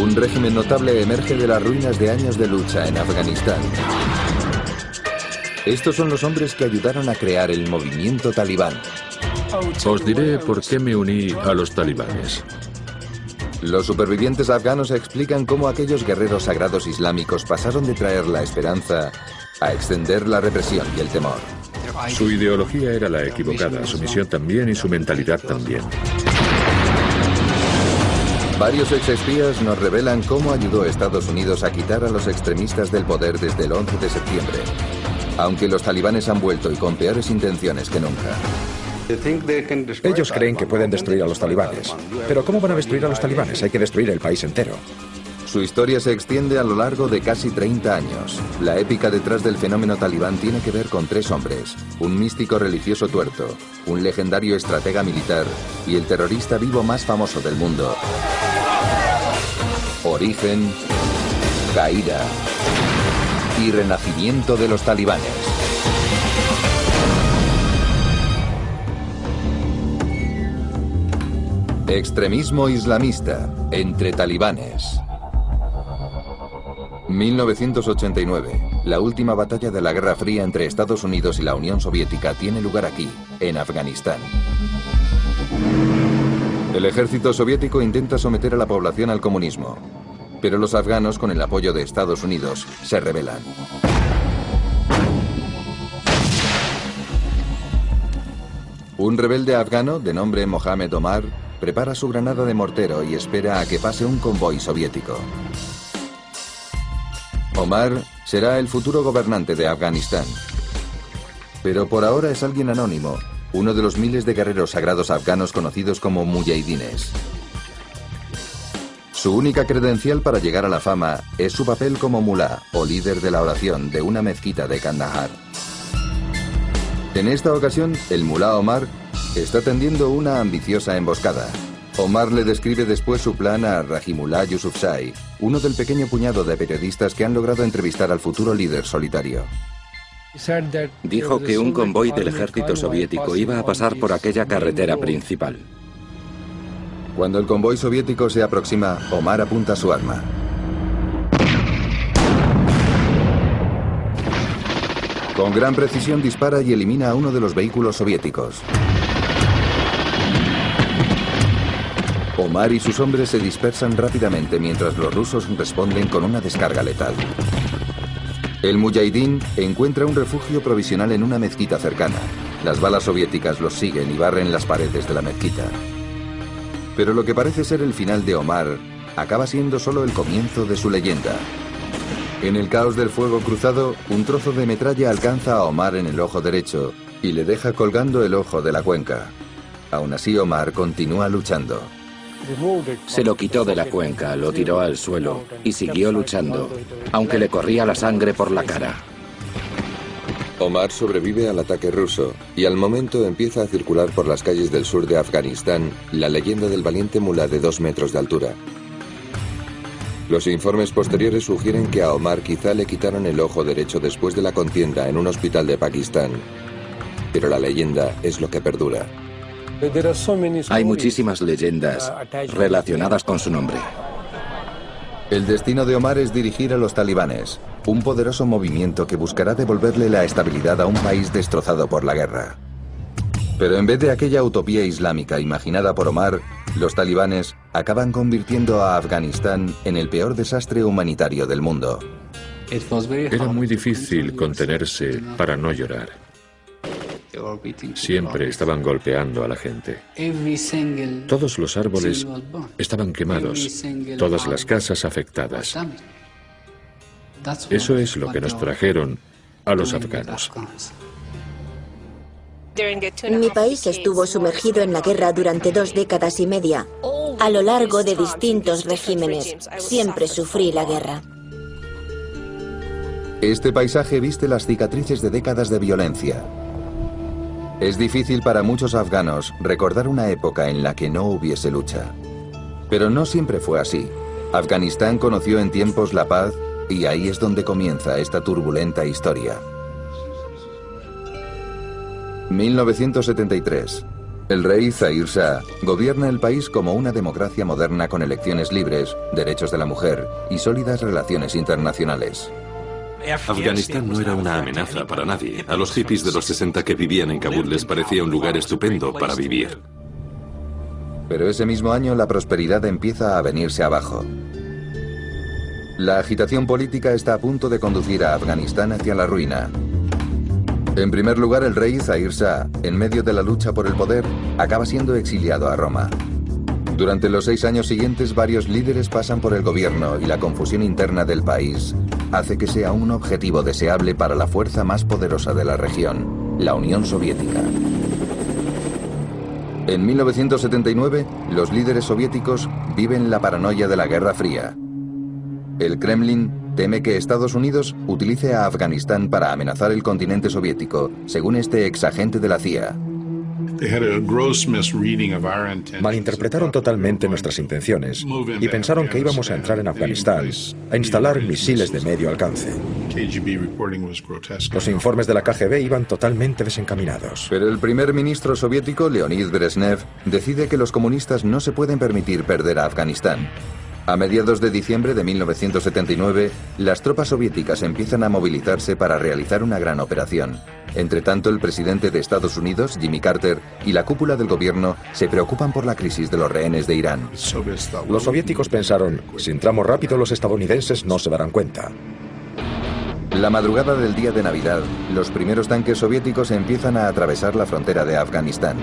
Un régimen notable emerge de las ruinas de años de lucha en Afganistán. Estos son los hombres que ayudaron a crear el movimiento talibán. Os diré por qué me uní a los talibanes. Los supervivientes afganos explican cómo aquellos guerreros sagrados islámicos pasaron de traer la esperanza a extender la represión y el temor. Su ideología era la equivocada, su misión también y su mentalidad también. Varios exespías nos revelan cómo ayudó Estados Unidos a quitar a los extremistas del poder desde el 11 de septiembre, aunque los talibanes han vuelto y con peores intenciones que nunca. Ellos creen que pueden destruir a los talibanes. Pero ¿cómo van a destruir a los talibanes? Hay que destruir el país entero. Su historia se extiende a lo largo de casi 30 años. La épica detrás del fenómeno talibán tiene que ver con tres hombres, un místico religioso tuerto, un legendario estratega militar y el terrorista vivo más famoso del mundo. Origen, caída y renacimiento de los talibanes. Extremismo islamista entre talibanes. 1989. La última batalla de la Guerra Fría entre Estados Unidos y la Unión Soviética tiene lugar aquí, en Afganistán. El ejército soviético intenta someter a la población al comunismo, pero los afganos, con el apoyo de Estados Unidos, se rebelan. Un rebelde afgano, de nombre Mohamed Omar, prepara su granada de mortero y espera a que pase un convoy soviético. Omar será el futuro gobernante de Afganistán. Pero por ahora es alguien anónimo, uno de los miles de guerreros sagrados afganos conocidos como mujahidines. Su única credencial para llegar a la fama es su papel como mulá o líder de la oración de una mezquita de Kandahar. En esta ocasión, el mulá Omar está tendiendo una ambiciosa emboscada. Omar le describe después su plan a Rahimullah Yusufzai, uno del pequeño puñado de periodistas que han logrado entrevistar al futuro líder solitario. Dijo que un convoy del ejército soviético iba a pasar por aquella carretera principal. Cuando el convoy soviético se aproxima, Omar apunta su arma. Con gran precisión dispara y elimina a uno de los vehículos soviéticos. Omar y sus hombres se dispersan rápidamente mientras los rusos responden con una descarga letal. El mujahidín encuentra un refugio provisional en una mezquita cercana. Las balas soviéticas los siguen y barren las paredes de la mezquita. Pero lo que parece ser el final de Omar acaba siendo solo el comienzo de su leyenda. En el caos del fuego cruzado, un trozo de metralla alcanza a Omar en el ojo derecho y le deja colgando el ojo de la cuenca. Aún así, Omar continúa luchando. Se lo quitó de la cuenca, lo tiró al suelo y siguió luchando, aunque le corría la sangre por la cara. Omar sobrevive al ataque ruso y al momento empieza a circular por las calles del sur de Afganistán la leyenda del valiente mula de dos metros de altura. Los informes posteriores sugieren que a Omar quizá le quitaron el ojo derecho después de la contienda en un hospital de Pakistán. Pero la leyenda es lo que perdura. Hay muchísimas leyendas relacionadas con su nombre. El destino de Omar es dirigir a los talibanes, un poderoso movimiento que buscará devolverle la estabilidad a un país destrozado por la guerra. Pero en vez de aquella utopía islámica imaginada por Omar, los talibanes acaban convirtiendo a Afganistán en el peor desastre humanitario del mundo. Era muy difícil contenerse para no llorar. Siempre estaban golpeando a la gente. Todos los árboles estaban quemados, todas las casas afectadas. Eso es lo que nos trajeron a los afganos. Mi país estuvo sumergido en la guerra durante dos décadas y media. A lo largo de distintos regímenes, siempre sufrí la guerra. Este paisaje viste las cicatrices de décadas de violencia. Es difícil para muchos afganos recordar una época en la que no hubiese lucha. Pero no siempre fue así. Afganistán conoció en tiempos la paz y ahí es donde comienza esta turbulenta historia. 1973. El rey Zahir Shah gobierna el país como una democracia moderna con elecciones libres, derechos de la mujer y sólidas relaciones internacionales. Afganistán no era una amenaza para nadie. A los hippies de los 60 que vivían en Kabul les parecía un lugar estupendo para vivir. Pero ese mismo año la prosperidad empieza a venirse abajo. La agitación política está a punto de conducir a Afganistán hacia la ruina. En primer lugar, el rey Zahir Shah, en medio de la lucha por el poder, acaba siendo exiliado a Roma. Durante los seis años siguientes, varios líderes pasan por el gobierno y la confusión interna del país hace que sea un objetivo deseable para la fuerza más poderosa de la región, la Unión Soviética. En 1979, los líderes soviéticos viven la paranoia de la Guerra Fría. El Kremlin teme que Estados Unidos utilice a Afganistán para amenazar el continente soviético, según este ex agente de la CIA. Malinterpretaron totalmente nuestras intenciones y pensaron que íbamos a entrar en Afganistán a instalar misiles de medio alcance. Los informes de la KGB iban totalmente desencaminados. Pero el primer ministro soviético, Leonid Brezhnev, decide que los comunistas no se pueden permitir perder a Afganistán. A mediados de diciembre de 1979, las tropas soviéticas empiezan a movilizarse para realizar una gran operación. Entre tanto, el presidente de Estados Unidos, Jimmy Carter, y la cúpula del gobierno se preocupan por la crisis de los rehenes de Irán. Los soviéticos pensaron, si entramos rápido los estadounidenses no se darán cuenta. La madrugada del día de Navidad, los primeros tanques soviéticos empiezan a atravesar la frontera de Afganistán.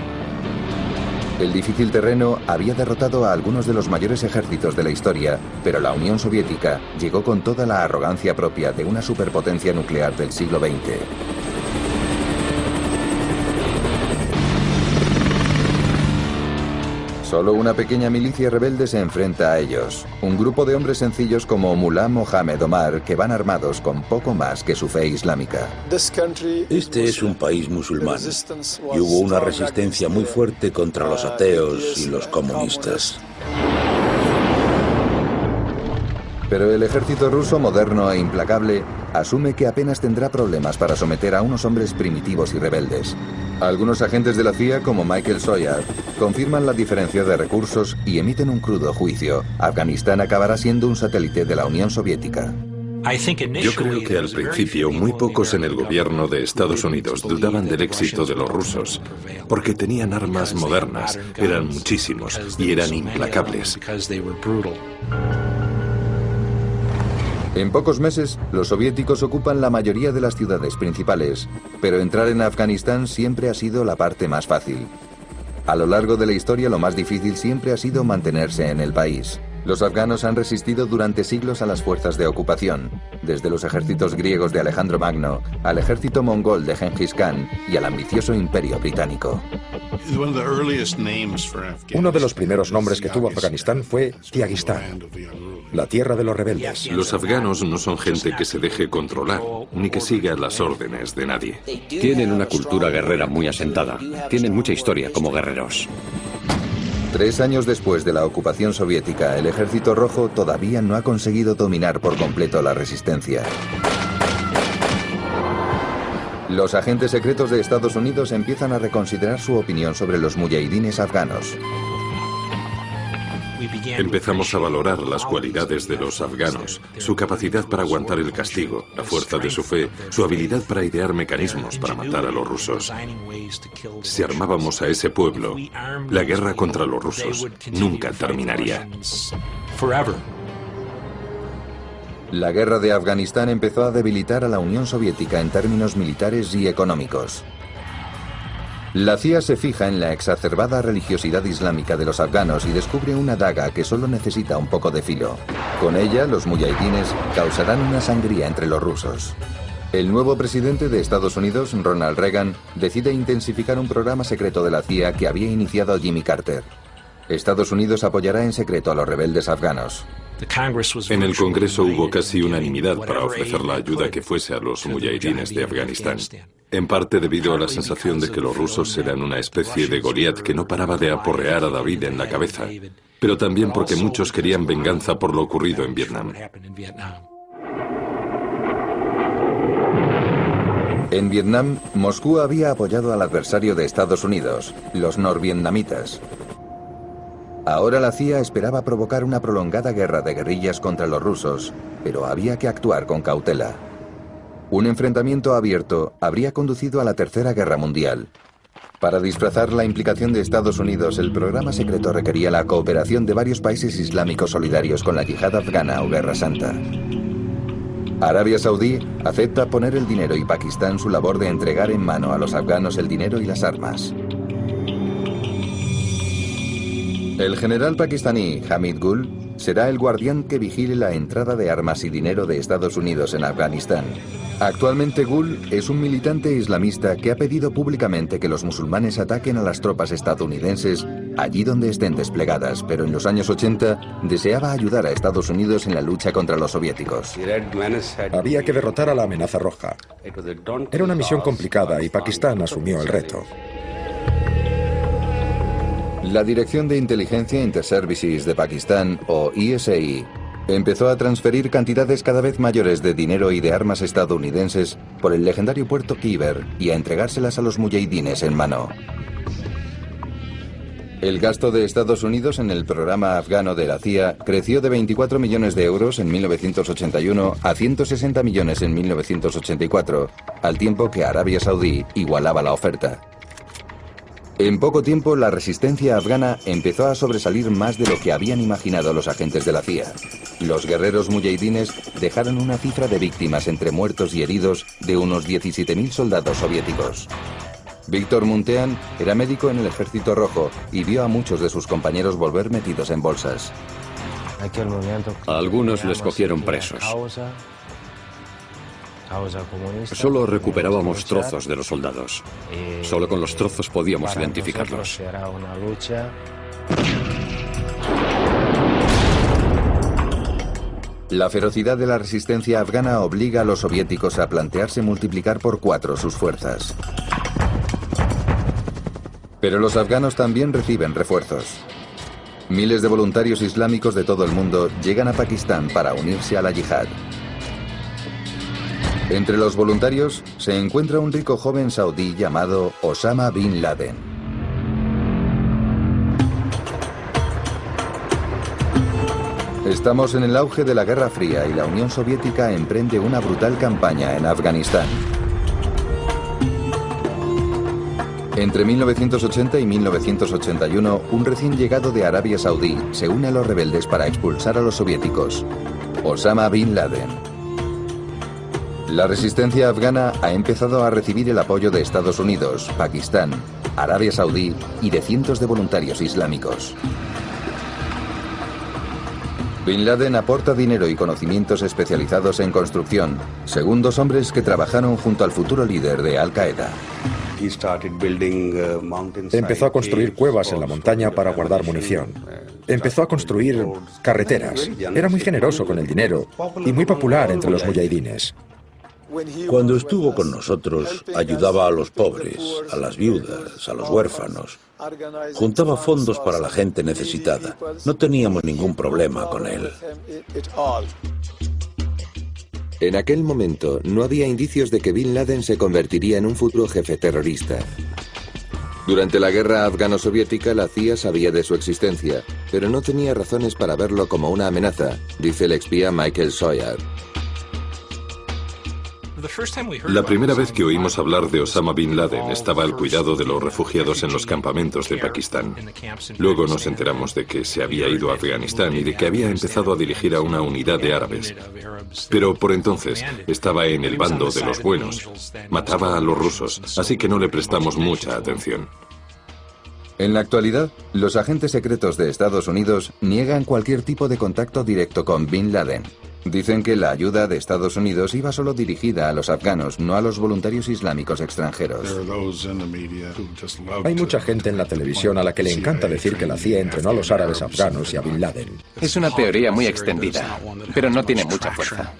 El difícil terreno había derrotado a algunos de los mayores ejércitos de la historia, pero la Unión Soviética llegó con toda la arrogancia propia de una superpotencia nuclear del siglo XX. Solo una pequeña milicia rebelde se enfrenta a ellos. Un grupo de hombres sencillos como Mullah Mohamed Omar que van armados con poco más que su fe islámica. Este es un país musulmán y hubo una resistencia muy fuerte contra los ateos y los comunistas. Pero el ejército ruso moderno e implacable asume que apenas tendrá problemas para someter a unos hombres primitivos y rebeldes. Algunos agentes de la CIA, como Michael Sawyer, confirman la diferencia de recursos y emiten un crudo juicio. Afganistán acabará siendo un satélite de la Unión Soviética. Yo creo que al principio muy pocos en el gobierno de Estados Unidos dudaban del éxito de los rusos, porque tenían armas modernas, eran muchísimos y eran implacables. En pocos meses, los soviéticos ocupan la mayoría de las ciudades principales, pero entrar en Afganistán siempre ha sido la parte más fácil. A lo largo de la historia lo más difícil siempre ha sido mantenerse en el país. Los afganos han resistido durante siglos a las fuerzas de ocupación, desde los ejércitos griegos de Alejandro Magno al ejército mongol de Genghis Khan y al ambicioso imperio británico. Uno de los primeros nombres que tuvo Afganistán fue Tiagistán, la tierra de los rebeldes. Los afganos no son gente que se deje controlar, ni que siga las órdenes de nadie. Tienen una cultura guerrera muy asentada. Tienen mucha historia como guerreros. Tres años después de la ocupación soviética, el ejército rojo todavía no ha conseguido dominar por completo la resistencia. Los agentes secretos de Estados Unidos empiezan a reconsiderar su opinión sobre los mujahidines afganos. Empezamos a valorar las cualidades de los afganos, su capacidad para aguantar el castigo, la fuerza de su fe, su habilidad para idear mecanismos para matar a los rusos. Si armábamos a ese pueblo, la guerra contra los rusos nunca terminaría. La guerra de Afganistán empezó a debilitar a la Unión Soviética en términos militares y económicos. La CIA se fija en la exacerbada religiosidad islámica de los afganos y descubre una daga que solo necesita un poco de filo. Con ella, los mujahidines causarán una sangría entre los rusos. El nuevo presidente de Estados Unidos, Ronald Reagan, decide intensificar un programa secreto de la CIA que había iniciado Jimmy Carter. Estados Unidos apoyará en secreto a los rebeldes afganos. En el Congreso hubo casi unanimidad para ofrecer la ayuda que fuese a los mujahidines de Afganistán. En parte debido a la sensación de que los rusos eran una especie de Goliat que no paraba de aporrear a David en la cabeza, pero también porque muchos querían venganza por lo ocurrido en Vietnam. En Vietnam, Moscú había apoyado al adversario de Estados Unidos, los norvietnamitas. Ahora la CIA esperaba provocar una prolongada guerra de guerrillas contra los rusos, pero había que actuar con cautela. Un enfrentamiento abierto habría conducido a la Tercera Guerra Mundial. Para disfrazar la implicación de Estados Unidos, el programa secreto requería la cooperación de varios países islámicos solidarios con la yihad afgana o Guerra Santa. Arabia Saudí acepta poner el dinero y Pakistán su labor de entregar en mano a los afganos el dinero y las armas. El general pakistaní Hamid Gul será el guardián que vigile la entrada de armas y dinero de Estados Unidos en Afganistán. Actualmente Gul es un militante islamista que ha pedido públicamente que los musulmanes ataquen a las tropas estadounidenses allí donde estén desplegadas, pero en los años 80 deseaba ayudar a Estados Unidos en la lucha contra los soviéticos. Había que derrotar a la amenaza roja. Era una misión complicada y Pakistán asumió el reto. La Dirección de Inteligencia Interservices de Pakistán, o ISI, empezó a transferir cantidades cada vez mayores de dinero y de armas estadounidenses por el legendario puerto Kiber y a entregárselas a los mujahidines en mano. El gasto de Estados Unidos en el programa afgano de la CIA creció de 24 millones de euros en 1981 a 160 millones en 1984, al tiempo que Arabia Saudí igualaba la oferta. En poco tiempo, la resistencia afgana empezó a sobresalir más de lo que habían imaginado los agentes de la CIA. Los guerreros mujahidines dejaron una cifra de víctimas entre muertos y heridos de unos 17.000 soldados soviéticos. Víctor Muntean era médico en el Ejército Rojo y vio a muchos de sus compañeros volver metidos en bolsas. A algunos les cogieron presos. Solo recuperábamos trozos de los soldados. Solo con los trozos podíamos identificarlos. La ferocidad de la resistencia afgana obliga a los soviéticos a plantearse multiplicar por cuatro sus fuerzas. Pero los afganos también reciben refuerzos. Miles de voluntarios islámicos de todo el mundo llegan a Pakistán para unirse a la yihad. Entre los voluntarios se encuentra un rico joven saudí llamado Osama Bin Laden. Estamos en el auge de la Guerra Fría y la Unión Soviética emprende una brutal campaña en Afganistán. Entre 1980 y 1981, un recién llegado de Arabia Saudí se une a los rebeldes para expulsar a los soviéticos. Osama Bin Laden. La resistencia afgana ha empezado a recibir el apoyo de Estados Unidos, Pakistán, Arabia Saudí y de cientos de voluntarios islámicos. Bin Laden aporta dinero y conocimientos especializados en construcción, según dos hombres que trabajaron junto al futuro líder de Al Qaeda. Empezó a construir cuevas en la montaña para guardar munición. Empezó a construir carreteras. Era muy generoso con el dinero y muy popular entre los mujahidines. Cuando estuvo con nosotros, ayudaba a los pobres, a las viudas, a los huérfanos. Juntaba fondos para la gente necesitada. No teníamos ningún problema con él. En aquel momento no había indicios de que Bin Laden se convertiría en un futuro jefe terrorista. Durante la guerra afgano-soviética la CIA sabía de su existencia, pero no tenía razones para verlo como una amenaza, dice el expía Michael Sawyer. La primera vez que oímos hablar de Osama Bin Laden estaba al cuidado de los refugiados en los campamentos de Pakistán. Luego nos enteramos de que se había ido a Afganistán y de que había empezado a dirigir a una unidad de árabes. Pero por entonces estaba en el bando de los buenos. Mataba a los rusos, así que no le prestamos mucha atención. En la actualidad, los agentes secretos de Estados Unidos niegan cualquier tipo de contacto directo con Bin Laden. Dicen que la ayuda de Estados Unidos iba solo dirigida a los afganos, no a los voluntarios islámicos extranjeros. Hay mucha gente en la televisión a la que le encanta decir que la CIA entrenó a los árabes afganos y a Bin Laden. Es una teoría muy extendida, pero no tiene mucha fuerza.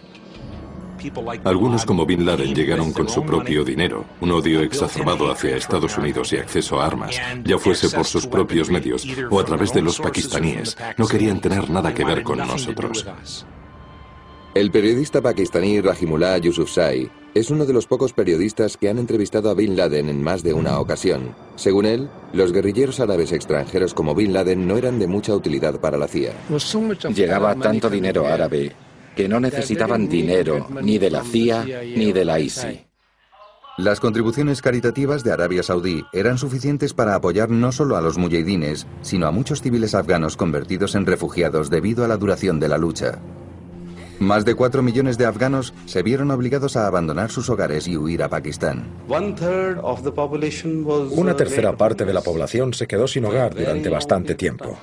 Algunos como Bin Laden llegaron con su propio dinero, un odio exacerbado hacia Estados Unidos y acceso a armas, ya fuese por sus propios medios o a través de los pakistaníes. No querían tener nada que ver con nosotros. El periodista pakistaní Rahimullah Yousafzai es uno de los pocos periodistas que han entrevistado a Bin Laden en más de una ocasión. Según él, los guerrilleros árabes extranjeros como Bin Laden no eran de mucha utilidad para la CIA. Llegaba tanto dinero árabe que no necesitaban dinero ni de la CIA ni de la ISI. Las contribuciones caritativas de Arabia Saudí eran suficientes para apoyar no solo a los muyahidines, sino a muchos civiles afganos convertidos en refugiados debido a la duración de la lucha. Más de 4 millones de afganos se vieron obligados a abandonar sus hogares y huir a Pakistán. Una tercera parte de la población se quedó sin hogar durante bastante tiempo.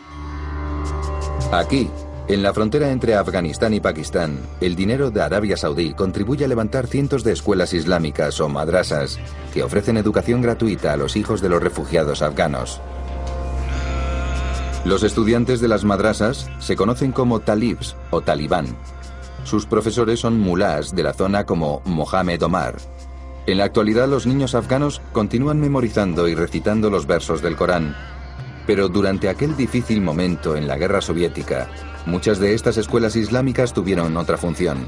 Aquí, en la frontera entre Afganistán y Pakistán, el dinero de Arabia Saudí contribuye a levantar cientos de escuelas islámicas o madrasas que ofrecen educación gratuita a los hijos de los refugiados afganos. Los estudiantes de las madrasas se conocen como talibs o talibán. Sus profesores son mulás de la zona como Mohamed Omar. En la actualidad los niños afganos continúan memorizando y recitando los versos del Corán. Pero durante aquel difícil momento en la guerra soviética, Muchas de estas escuelas islámicas tuvieron otra función.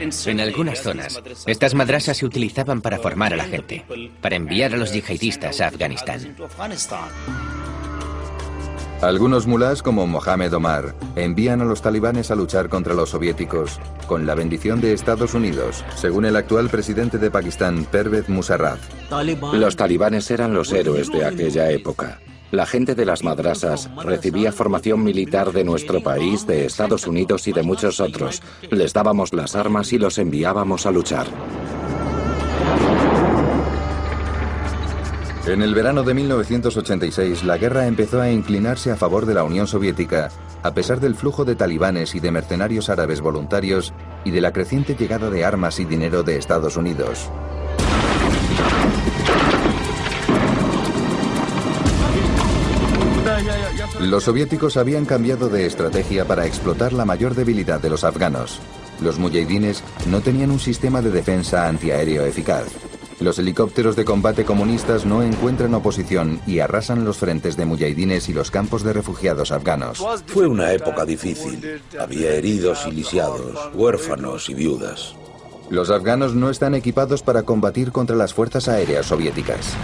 En algunas zonas, estas madrasas se utilizaban para formar a la gente, para enviar a los yihadistas a Afganistán. Algunos mulás como Mohamed Omar envían a los talibanes a luchar contra los soviéticos con la bendición de Estados Unidos, según el actual presidente de Pakistán, Pervez Musarraf. Los talibanes eran los héroes de aquella época. La gente de las madrasas recibía formación militar de nuestro país, de Estados Unidos y de muchos otros. Les dábamos las armas y los enviábamos a luchar. En el verano de 1986, la guerra empezó a inclinarse a favor de la Unión Soviética, a pesar del flujo de talibanes y de mercenarios árabes voluntarios y de la creciente llegada de armas y dinero de Estados Unidos. Los soviéticos habían cambiado de estrategia para explotar la mayor debilidad de los afganos. Los mujahidines no tenían un sistema de defensa antiaéreo eficaz. Los helicópteros de combate comunistas no encuentran oposición y arrasan los frentes de mujahidines y los campos de refugiados afganos. Fue una época difícil. Había heridos y lisiados, huérfanos y viudas. Los afganos no están equipados para combatir contra las fuerzas aéreas soviéticas.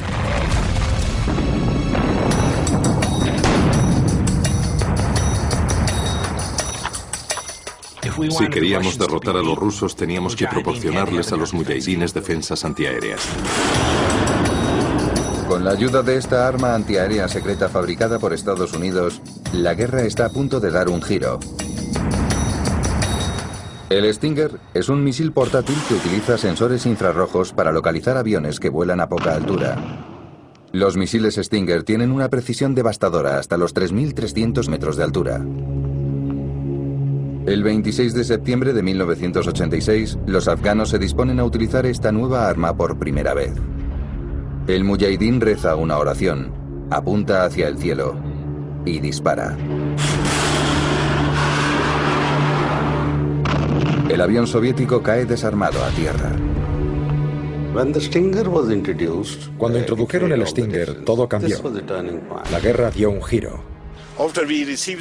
Si queríamos derrotar a los rusos, teníamos que proporcionarles a los mujahidines defensas antiaéreas. Con la ayuda de esta arma antiaérea secreta fabricada por Estados Unidos, la guerra está a punto de dar un giro. El Stinger es un misil portátil que utiliza sensores infrarrojos para localizar aviones que vuelan a poca altura. Los misiles Stinger tienen una precisión devastadora hasta los 3.300 metros de altura. El 26 de septiembre de 1986, los afganos se disponen a utilizar esta nueva arma por primera vez. El mujahidín reza una oración, apunta hacia el cielo y dispara. El avión soviético cae desarmado a tierra. Cuando introdujeron el Stinger, todo cambió. La guerra dio un giro.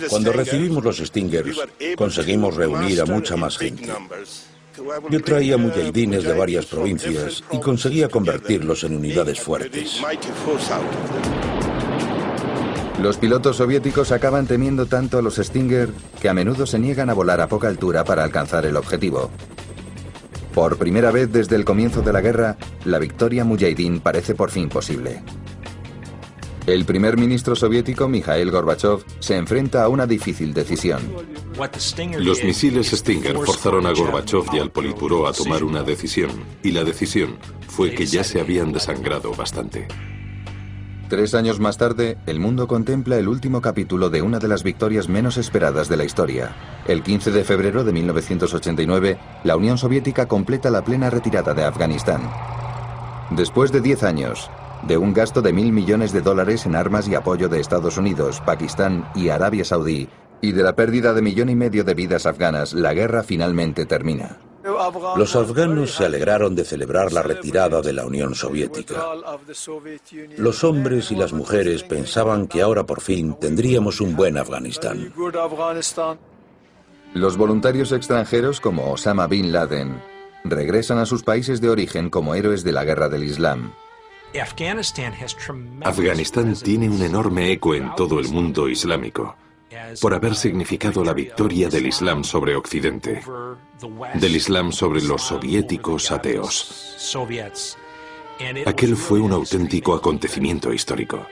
Cuando recibimos los Stingers, conseguimos reunir a mucha más gente. Yo traía mujahidines de varias provincias y conseguía convertirlos en unidades fuertes. Los pilotos soviéticos acaban temiendo tanto a los Stinger que a menudo se niegan a volar a poca altura para alcanzar el objetivo. Por primera vez desde el comienzo de la guerra, la victoria mujahidín parece por fin posible. El primer ministro soviético Mikhail Gorbachev se enfrenta a una difícil decisión. Los misiles Stinger forzaron a Gorbachev y al Politburó a tomar una decisión, y la decisión fue que ya se habían desangrado bastante. Tres años más tarde, el mundo contempla el último capítulo de una de las victorias menos esperadas de la historia. El 15 de febrero de 1989, la Unión Soviética completa la plena retirada de Afganistán. Después de diez años, de un gasto de mil millones de dólares en armas y apoyo de Estados Unidos, Pakistán y Arabia Saudí, y de la pérdida de millón y medio de vidas afganas, la guerra finalmente termina. Los afganos se alegraron de celebrar la retirada de la Unión Soviética. Los hombres y las mujeres pensaban que ahora por fin tendríamos un buen Afganistán. Los voluntarios extranjeros como Osama Bin Laden regresan a sus países de origen como héroes de la guerra del Islam. Afganistán tiene un enorme eco en todo el mundo islámico por haber significado la victoria del Islam sobre Occidente, del Islam sobre los soviéticos ateos. Aquel fue un auténtico acontecimiento histórico.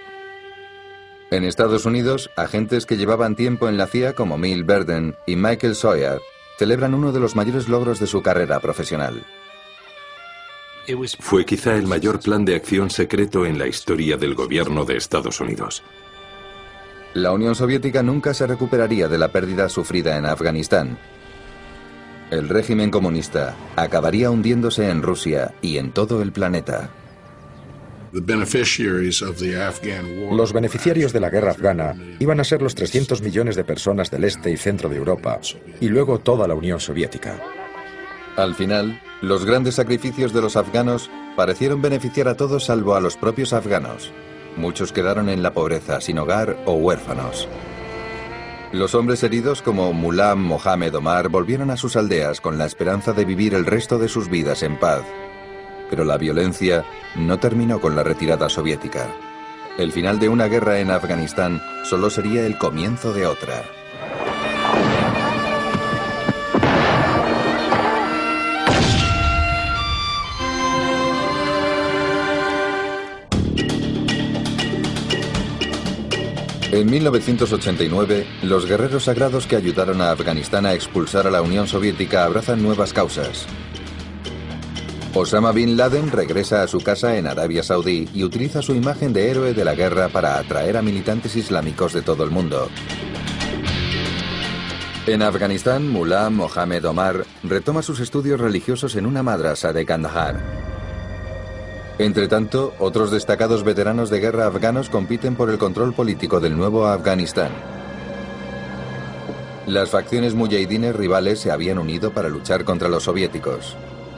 En Estados Unidos, agentes que llevaban tiempo en la CIA como Mill Burden y Michael Sawyer celebran uno de los mayores logros de su carrera profesional. Fue quizá el mayor plan de acción secreto en la historia del gobierno de Estados Unidos. La Unión Soviética nunca se recuperaría de la pérdida sufrida en Afganistán. El régimen comunista acabaría hundiéndose en Rusia y en todo el planeta. Los beneficiarios de la guerra afgana iban a ser los 300 millones de personas del este y centro de Europa y luego toda la Unión Soviética. Al final, los grandes sacrificios de los afganos parecieron beneficiar a todos salvo a los propios afganos. Muchos quedaron en la pobreza, sin hogar o huérfanos. Los hombres heridos como Mulam Mohamed Omar volvieron a sus aldeas con la esperanza de vivir el resto de sus vidas en paz. Pero la violencia no terminó con la retirada soviética. El final de una guerra en Afganistán solo sería el comienzo de otra. En 1989, los guerreros sagrados que ayudaron a Afganistán a expulsar a la Unión Soviética abrazan nuevas causas. Osama Bin Laden regresa a su casa en Arabia Saudí y utiliza su imagen de héroe de la guerra para atraer a militantes islámicos de todo el mundo. En Afganistán, Mullah Mohamed Omar retoma sus estudios religiosos en una madrasa de Kandahar. Entre tanto, otros destacados veteranos de guerra afganos compiten por el control político del nuevo Afganistán. Las facciones mujahidines rivales se habían unido para luchar contra los soviéticos.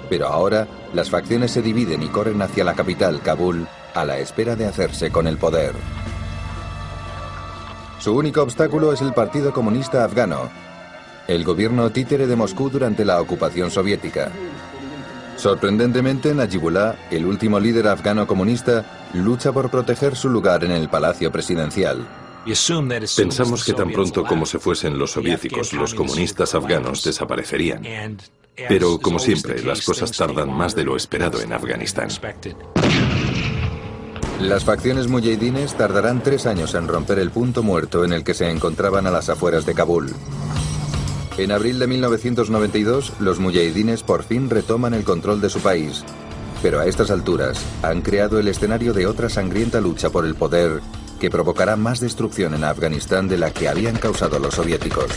Pero ahora, las facciones se dividen y corren hacia la capital, Kabul, a la espera de hacerse con el poder. Su único obstáculo es el Partido Comunista Afgano, el gobierno títere de Moscú durante la ocupación soviética. Sorprendentemente, Najibullah, el último líder afgano comunista, lucha por proteger su lugar en el palacio presidencial. Pensamos que tan pronto como se fuesen los soviéticos, los comunistas afganos desaparecerían. Pero, como siempre, las cosas tardan más de lo esperado en Afganistán. Las facciones mujahidines tardarán tres años en romper el punto muerto en el que se encontraban a las afueras de Kabul. En abril de 1992, los mujahidines por fin retoman el control de su país. Pero a estas alturas han creado el escenario de otra sangrienta lucha por el poder que provocará más destrucción en Afganistán de la que habían causado los soviéticos.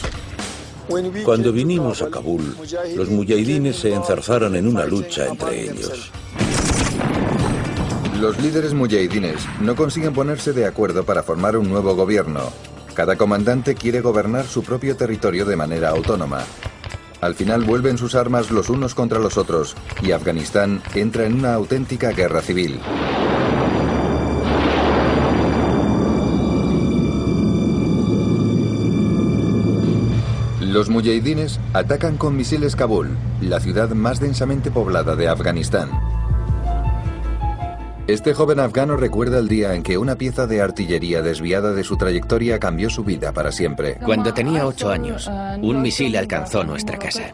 Cuando vinimos a Kabul, los mujahidines se enzarzaron en una lucha entre ellos. Los líderes mujahidines no consiguen ponerse de acuerdo para formar un nuevo gobierno cada comandante quiere gobernar su propio territorio de manera autónoma. Al final vuelven sus armas los unos contra los otros y Afganistán entra en una auténtica guerra civil. Los mujahidines atacan con misiles Kabul, la ciudad más densamente poblada de Afganistán. Este joven afgano recuerda el día en que una pieza de artillería desviada de su trayectoria cambió su vida para siempre. Cuando tenía ocho años, un misil alcanzó nuestra casa.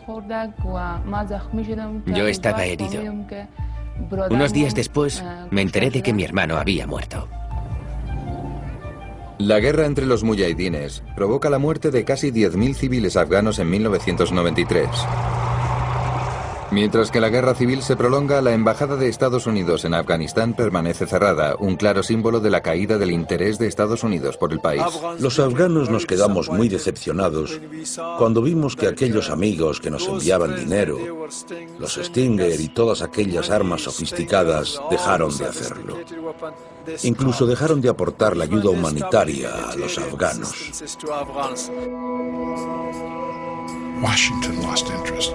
Yo estaba herido. Unos días después, me enteré de que mi hermano había muerto. La guerra entre los mujahidines provoca la muerte de casi 10.000 civiles afganos en 1993. Mientras que la guerra civil se prolonga, la Embajada de Estados Unidos en Afganistán permanece cerrada, un claro símbolo de la caída del interés de Estados Unidos por el país. Los afganos nos quedamos muy decepcionados cuando vimos que aquellos amigos que nos enviaban dinero, los Stinger y todas aquellas armas sofisticadas, dejaron de hacerlo. Incluso dejaron de aportar la ayuda humanitaria a los afganos. Washington lost interest.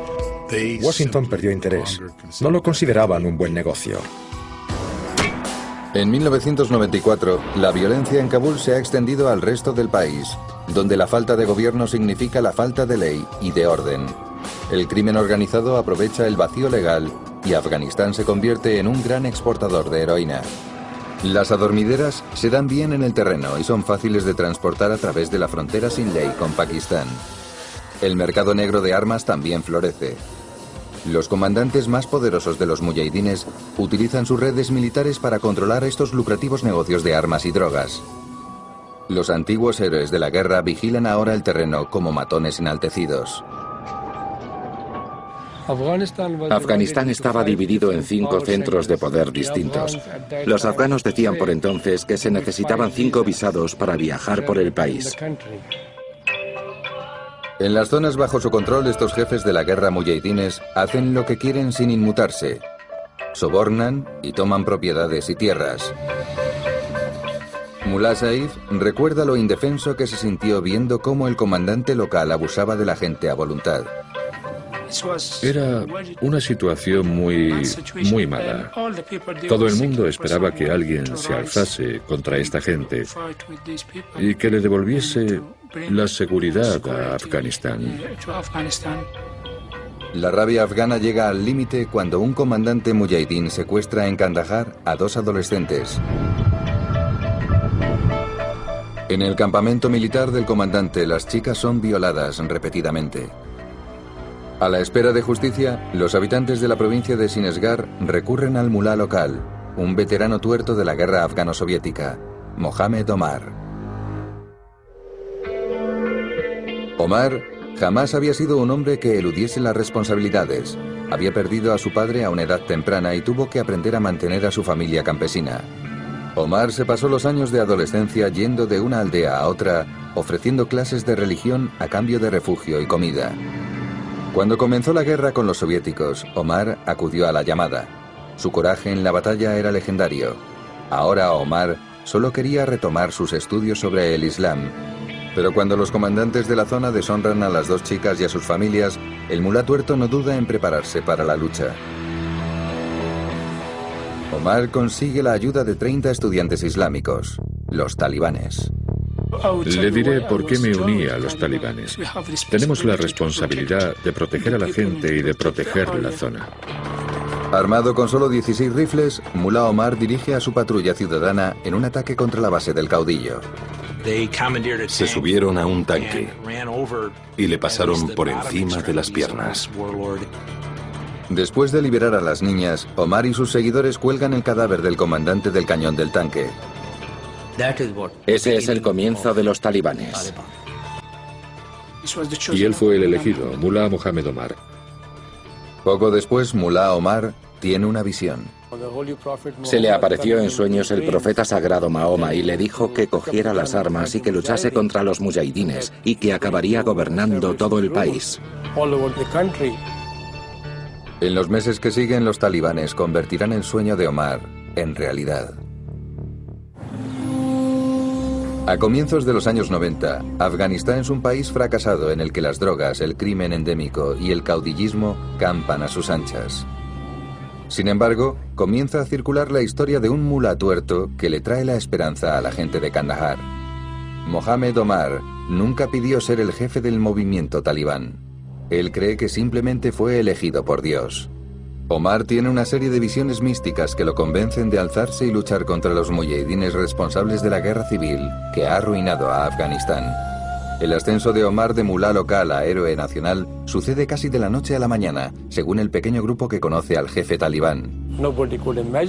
Washington perdió interés. No lo consideraban un buen negocio. En 1994, la violencia en Kabul se ha extendido al resto del país, donde la falta de gobierno significa la falta de ley y de orden. El crimen organizado aprovecha el vacío legal y Afganistán se convierte en un gran exportador de heroína. Las adormideras se dan bien en el terreno y son fáciles de transportar a través de la frontera sin ley con Pakistán. El mercado negro de armas también florece. Los comandantes más poderosos de los mujahidines utilizan sus redes militares para controlar estos lucrativos negocios de armas y drogas. Los antiguos héroes de la guerra vigilan ahora el terreno como matones enaltecidos. Afganistán estaba dividido en cinco centros de poder distintos. Los afganos decían por entonces que se necesitaban cinco visados para viajar por el país. En las zonas bajo su control, estos jefes de la guerra mujahidines hacen lo que quieren sin inmutarse. Sobornan y toman propiedades y tierras. Mullah Saif recuerda lo indefenso que se sintió viendo cómo el comandante local abusaba de la gente a voluntad. Era una situación muy, muy mala. Todo el mundo esperaba que alguien se alzase contra esta gente y que le devolviese la seguridad a Afganistán. La rabia afgana llega al límite cuando un comandante mujahidín secuestra en Kandahar a dos adolescentes. En el campamento militar del comandante, las chicas son violadas repetidamente. A la espera de justicia, los habitantes de la provincia de Sinesgar recurren al mulá local, un veterano tuerto de la guerra afgano-soviética, Mohamed Omar. Omar jamás había sido un hombre que eludiese las responsabilidades. Había perdido a su padre a una edad temprana y tuvo que aprender a mantener a su familia campesina. Omar se pasó los años de adolescencia yendo de una aldea a otra, ofreciendo clases de religión a cambio de refugio y comida. Cuando comenzó la guerra con los soviéticos, Omar acudió a la llamada. Su coraje en la batalla era legendario. Ahora Omar solo quería retomar sus estudios sobre el Islam. Pero cuando los comandantes de la zona deshonran a las dos chicas y a sus familias, el mulá tuerto no duda en prepararse para la lucha. Omar consigue la ayuda de 30 estudiantes islámicos, los talibanes. Le diré por qué me uní a los talibanes. Tenemos la responsabilidad de proteger a la gente y de proteger la zona. Armado con solo 16 rifles, Mullah Omar dirige a su patrulla ciudadana en un ataque contra la base del caudillo. Se subieron a un tanque y le pasaron por encima de las piernas. Después de liberar a las niñas, Omar y sus seguidores cuelgan el cadáver del comandante del cañón del tanque. Ese es el comienzo de los talibanes. Y él fue el elegido, Mullah Mohamed Omar. Poco después, Mullah Omar tiene una visión. Se le apareció en sueños el profeta sagrado Mahoma y le dijo que cogiera las armas y que luchase contra los mujahidines y que acabaría gobernando todo el país. En los meses que siguen, los talibanes convertirán el sueño de Omar en realidad. A comienzos de los años 90, Afganistán es un país fracasado en el que las drogas, el crimen endémico y el caudillismo campan a sus anchas. Sin embargo, comienza a circular la historia de un mula tuerto que le trae la esperanza a la gente de Kandahar. Mohamed Omar nunca pidió ser el jefe del movimiento talibán. Él cree que simplemente fue elegido por Dios. Omar tiene una serie de visiones místicas que lo convencen de alzarse y luchar contra los mujahidines responsables de la guerra civil que ha arruinado a Afganistán. El ascenso de Omar de mulá local a héroe nacional sucede casi de la noche a la mañana, según el pequeño grupo que conoce al jefe talibán.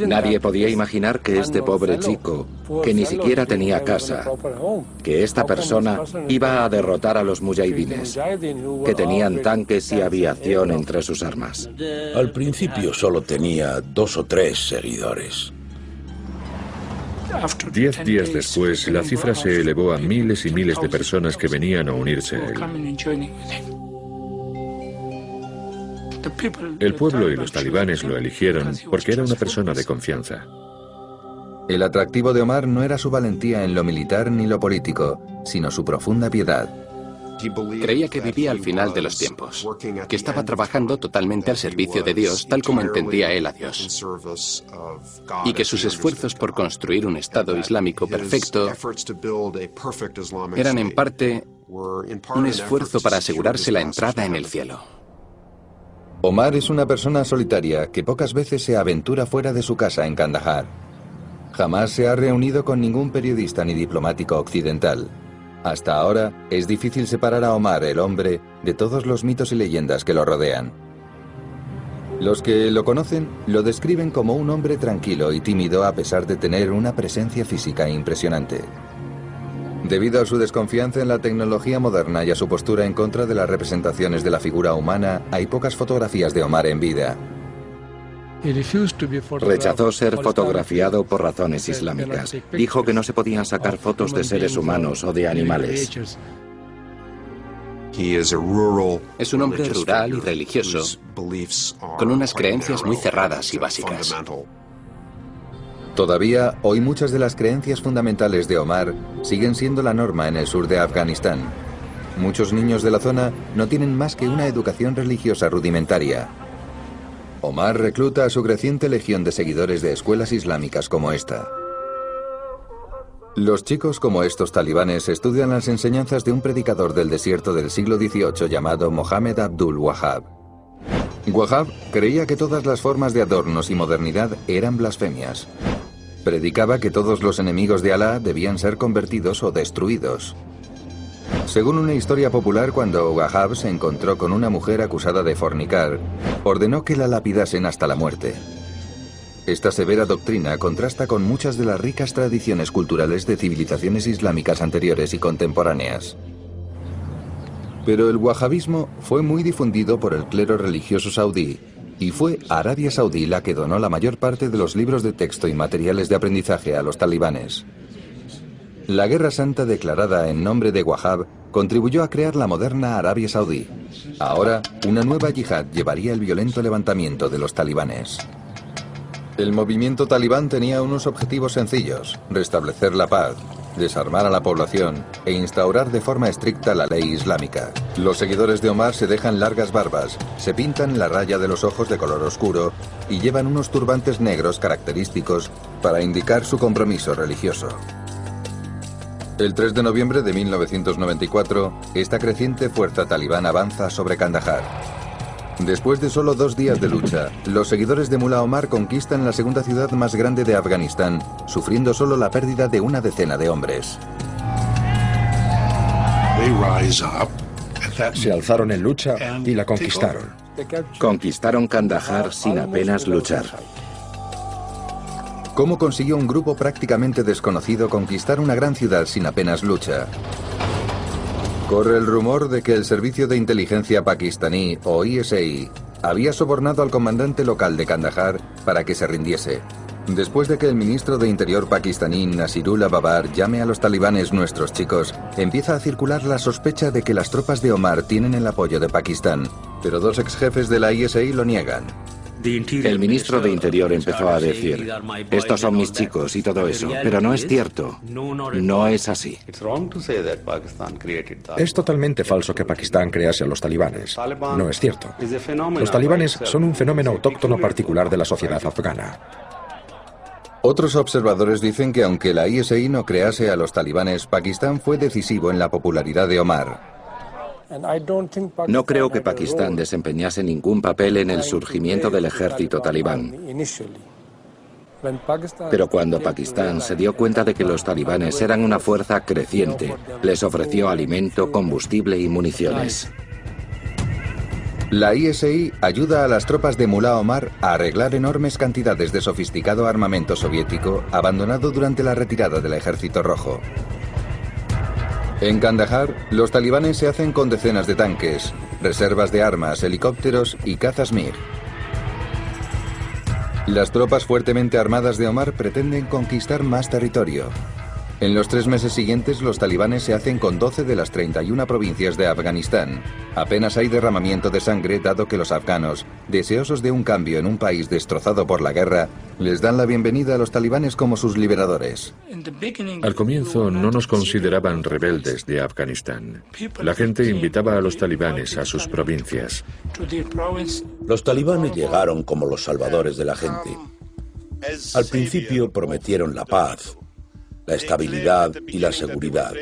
Nadie podía imaginar que este pobre chico, que ni siquiera tenía casa, que esta persona iba a derrotar a los mujahidines, que tenían tanques y aviación entre sus armas. Al principio solo tenía dos o tres seguidores. Diez días después, la cifra se elevó a miles y miles de personas que venían a unirse a él. El pueblo y los talibanes lo eligieron porque era una persona de confianza. El atractivo de Omar no era su valentía en lo militar ni lo político, sino su profunda piedad. Creía que vivía al final de los tiempos, que estaba trabajando totalmente al servicio de Dios tal como entendía él a Dios, y que sus esfuerzos por construir un Estado islámico perfecto eran en parte un esfuerzo para asegurarse la entrada en el cielo. Omar es una persona solitaria que pocas veces se aventura fuera de su casa en Kandahar. Jamás se ha reunido con ningún periodista ni diplomático occidental. Hasta ahora es difícil separar a Omar, el hombre, de todos los mitos y leyendas que lo rodean. Los que lo conocen lo describen como un hombre tranquilo y tímido a pesar de tener una presencia física impresionante. Debido a su desconfianza en la tecnología moderna y a su postura en contra de las representaciones de la figura humana, hay pocas fotografías de Omar en vida. Rechazó ser fotografiado por razones islámicas. Dijo que no se podían sacar fotos de seres humanos o de animales. Es un hombre rural y religioso, con unas creencias muy cerradas y básicas. Todavía, hoy muchas de las creencias fundamentales de Omar siguen siendo la norma en el sur de Afganistán. Muchos niños de la zona no tienen más que una educación religiosa rudimentaria. Omar recluta a su creciente legión de seguidores de escuelas islámicas como esta. Los chicos como estos talibanes estudian las enseñanzas de un predicador del desierto del siglo XVIII llamado Mohammed Abdul Wahab. Wahab creía que todas las formas de adornos y modernidad eran blasfemias. Predicaba que todos los enemigos de Alá debían ser convertidos o destruidos. Según una historia popular, cuando Wahab se encontró con una mujer acusada de fornicar, ordenó que la lapidasen hasta la muerte. Esta severa doctrina contrasta con muchas de las ricas tradiciones culturales de civilizaciones islámicas anteriores y contemporáneas. Pero el wahabismo fue muy difundido por el clero religioso saudí y fue Arabia Saudí la que donó la mayor parte de los libros de texto y materiales de aprendizaje a los talibanes. La Guerra Santa declarada en nombre de Wahab contribuyó a crear la moderna Arabia Saudí. Ahora, una nueva yihad llevaría el violento levantamiento de los talibanes. El movimiento talibán tenía unos objetivos sencillos, restablecer la paz, desarmar a la población e instaurar de forma estricta la ley islámica. Los seguidores de Omar se dejan largas barbas, se pintan la raya de los ojos de color oscuro y llevan unos turbantes negros característicos para indicar su compromiso religioso. El 3 de noviembre de 1994, esta creciente fuerza talibán avanza sobre Kandahar. Después de solo dos días de lucha, los seguidores de Mullah Omar conquistan la segunda ciudad más grande de Afganistán, sufriendo solo la pérdida de una decena de hombres. Se alzaron en lucha y la conquistaron. Conquistaron Kandahar sin apenas luchar. ¿Cómo consiguió un grupo prácticamente desconocido conquistar una gran ciudad sin apenas lucha? Corre el rumor de que el Servicio de Inteligencia Pakistaní, o ISI, había sobornado al comandante local de Kandahar para que se rindiese. Después de que el ministro de Interior pakistaní Nasirullah Babar llame a los talibanes nuestros chicos, empieza a circular la sospecha de que las tropas de Omar tienen el apoyo de Pakistán, pero dos ex jefes de la ISI lo niegan. El ministro de Interior empezó a decir, estos son mis chicos y todo eso, pero no es cierto. No es así. Es totalmente falso que Pakistán crease a los talibanes. No es cierto. Los talibanes son un fenómeno autóctono particular de la sociedad afgana. Otros observadores dicen que aunque la ISI no crease a los talibanes, Pakistán fue decisivo en la popularidad de Omar. No creo que Pakistán desempeñase ningún papel en el surgimiento del ejército talibán. Pero cuando Pakistán se dio cuenta de que los talibanes eran una fuerza creciente, les ofreció alimento, combustible y municiones. La ISI ayuda a las tropas de Mullah Omar a arreglar enormes cantidades de sofisticado armamento soviético abandonado durante la retirada del Ejército Rojo. En Kandahar, los talibanes se hacen con decenas de tanques, reservas de armas, helicópteros y cazas MiG. Las tropas fuertemente armadas de Omar pretenden conquistar más territorio. En los tres meses siguientes, los talibanes se hacen con 12 de las 31 provincias de Afganistán. Apenas hay derramamiento de sangre, dado que los afganos, deseosos de un cambio en un país destrozado por la guerra, les dan la bienvenida a los talibanes como sus liberadores. Al comienzo no nos consideraban rebeldes de Afganistán. La gente invitaba a los talibanes a sus provincias. Los talibanes llegaron como los salvadores de la gente. Al principio prometieron la paz, la estabilidad y la seguridad.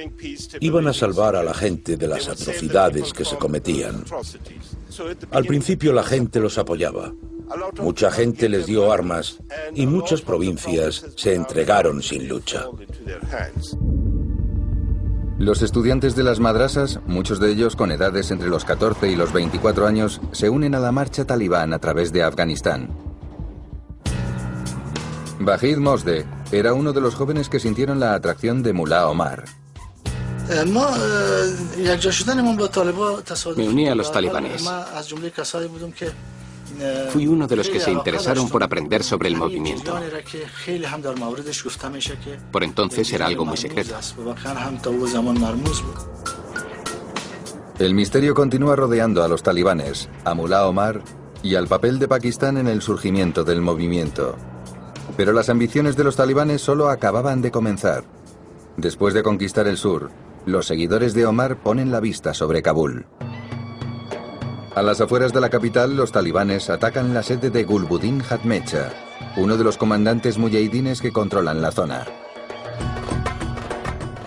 Iban a salvar a la gente de las atrocidades que se cometían. Al principio la gente los apoyaba. Mucha gente les dio armas y muchas provincias se entregaron sin lucha. Los estudiantes de las madrasas, muchos de ellos con edades entre los 14 y los 24 años, se unen a la marcha talibán a través de Afganistán. Bajid Mosde era uno de los jóvenes que sintieron la atracción de Mullah Omar. Me uní a los talibanes. Fui uno de los que se interesaron por aprender sobre el movimiento. Por entonces era algo muy secreto. El misterio continúa rodeando a los talibanes, a Mullah Omar y al papel de Pakistán en el surgimiento del movimiento. Pero las ambiciones de los talibanes solo acababan de comenzar. Después de conquistar el sur, los seguidores de Omar ponen la vista sobre Kabul. A las afueras de la capital, los talibanes atacan la sede de Gulbuddin Hatmecha, uno de los comandantes mujahidines que controlan la zona.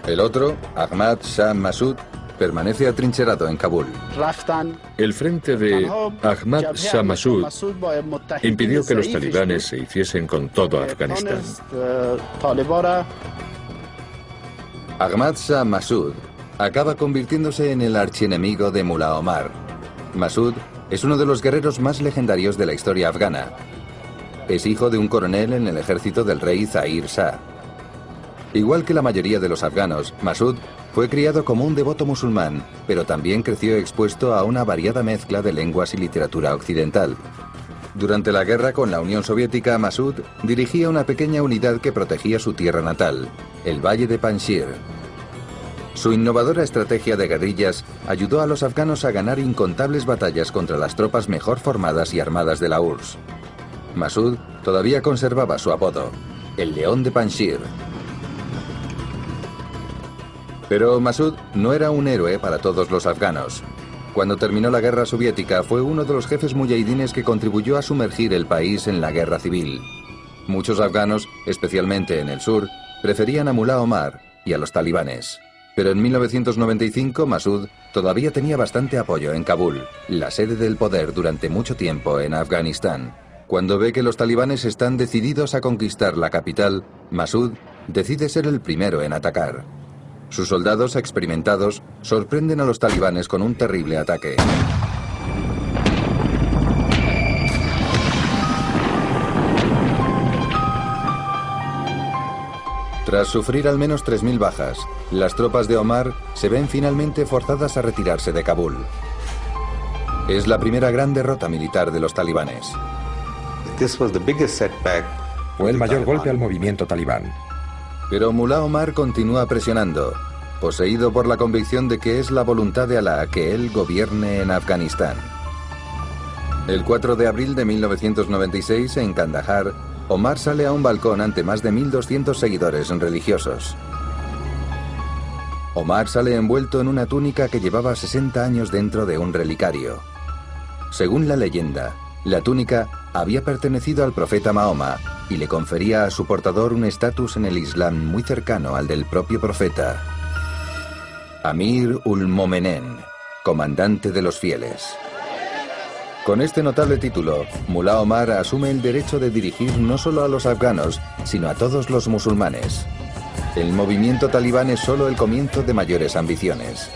El otro, Ahmad Shah Masud, permanece atrincherado en Kabul. El frente de Ahmad Shah Masud impidió que los talibanes se hiciesen con todo Afganistán. Ahmad Shah Masud acaba convirtiéndose en el archienemigo de Mullah Omar, Masud es uno de los guerreros más legendarios de la historia afgana. Es hijo de un coronel en el ejército del rey Zahir Shah. Igual que la mayoría de los afganos, Masud fue criado como un devoto musulmán, pero también creció expuesto a una variada mezcla de lenguas y literatura occidental. Durante la guerra con la Unión Soviética, Masud dirigía una pequeña unidad que protegía su tierra natal, el Valle de Panjshir, su innovadora estrategia de guerrillas ayudó a los afganos a ganar incontables batallas contra las tropas mejor formadas y armadas de la URSS. Masud todavía conservaba su apodo, el León de Panjshir. Pero Masud no era un héroe para todos los afganos. Cuando terminó la guerra soviética fue uno de los jefes mujahidines que contribuyó a sumergir el país en la guerra civil. Muchos afganos, especialmente en el sur, preferían a Mullah Omar y a los talibanes. Pero en 1995 Masud todavía tenía bastante apoyo en Kabul, la sede del poder durante mucho tiempo en Afganistán. Cuando ve que los talibanes están decididos a conquistar la capital, Masud decide ser el primero en atacar. Sus soldados experimentados sorprenden a los talibanes con un terrible ataque. Tras sufrir al menos 3.000 bajas, las tropas de Omar se ven finalmente forzadas a retirarse de Kabul. Es la primera gran derrota militar de los talibanes. Fue el mayor golpe al movimiento talibán. Pero Mullah Omar continúa presionando, poseído por la convicción de que es la voluntad de Alá que él gobierne en Afganistán. El 4 de abril de 1996, en Kandahar, Omar sale a un balcón ante más de 1.200 seguidores religiosos. Omar sale envuelto en una túnica que llevaba 60 años dentro de un relicario. Según la leyenda, la túnica había pertenecido al profeta Mahoma y le confería a su portador un estatus en el Islam muy cercano al del propio profeta. Amir ul Momenen, comandante de los fieles. Con este notable título, Mullah Omar asume el derecho de dirigir no solo a los afganos, sino a todos los musulmanes. El movimiento talibán es solo el comienzo de mayores ambiciones.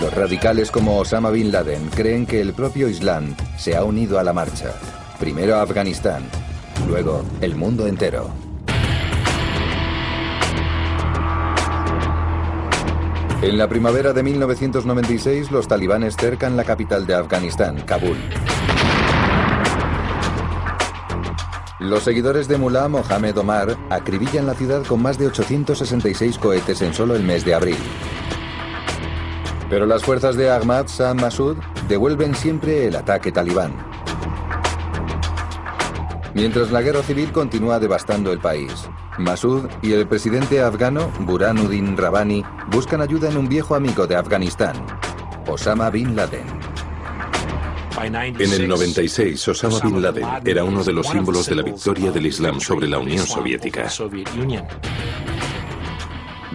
Los radicales como Osama Bin Laden creen que el propio Islam se ha unido a la marcha. Primero Afganistán, luego el mundo entero. En la primavera de 1996, los talibanes cercan la capital de Afganistán, Kabul. Los seguidores de Mullah Mohamed Omar acribillan la ciudad con más de 866 cohetes en solo el mes de abril. Pero las fuerzas de Ahmad Shah Masud devuelven siempre el ataque talibán. Mientras la guerra civil continúa devastando el país, Masud y el presidente afgano Burhanuddin Rabbani buscan ayuda en un viejo amigo de Afganistán, Osama Bin Laden. En el 96, Osama Bin Laden era uno de los símbolos de la victoria del Islam sobre la Unión Soviética.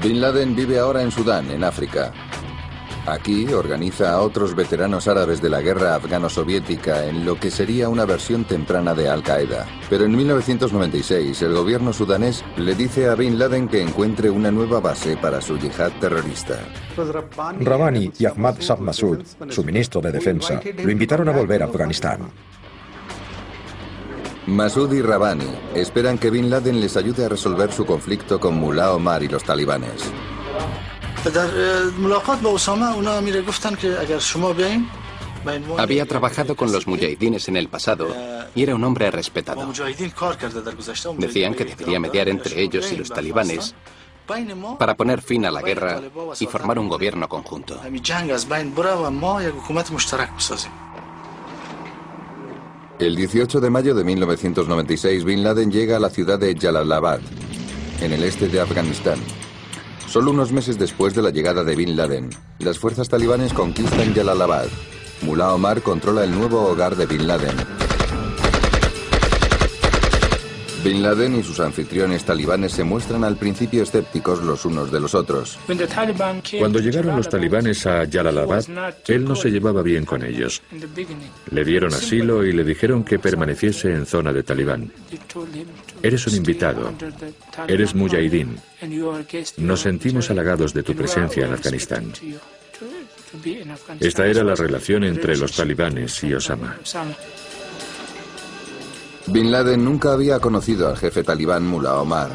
Bin Laden vive ahora en Sudán, en África. Aquí organiza a otros veteranos árabes de la guerra afgano-soviética en lo que sería una versión temprana de Al-Qaeda. Pero en 1996 el gobierno sudanés le dice a Bin Laden que encuentre una nueva base para su yihad terrorista. Rabani y Ahmad Shah Massoud, su ministro de Defensa, lo invitaron a volver a Afganistán. Masud y Rabani esperan que Bin Laden les ayude a resolver su conflicto con Mullah Omar y los talibanes. Había trabajado con los mujahidines en el pasado y era un hombre respetado. Decían que debería mediar entre ellos y los talibanes para poner fin a la guerra y formar un gobierno conjunto. El 18 de mayo de 1996, Bin Laden llega a la ciudad de Jalalabad, en el este de Afganistán. Solo unos meses después de la llegada de Bin Laden, las fuerzas talibanes conquistan Jalalabad. Mullah Omar controla el nuevo hogar de Bin Laden, Bin Laden y sus anfitriones talibanes se muestran al principio escépticos los unos de los otros. Cuando llegaron los talibanes a Jalalabad, él no se llevaba bien con ellos. Le dieron asilo y le dijeron que permaneciese en zona de talibán. Eres un invitado. Eres mujahidín. Nos sentimos halagados de tu presencia en Afganistán. Esta era la relación entre los talibanes y Osama. Bin Laden nunca había conocido al jefe talibán Mullah Omar,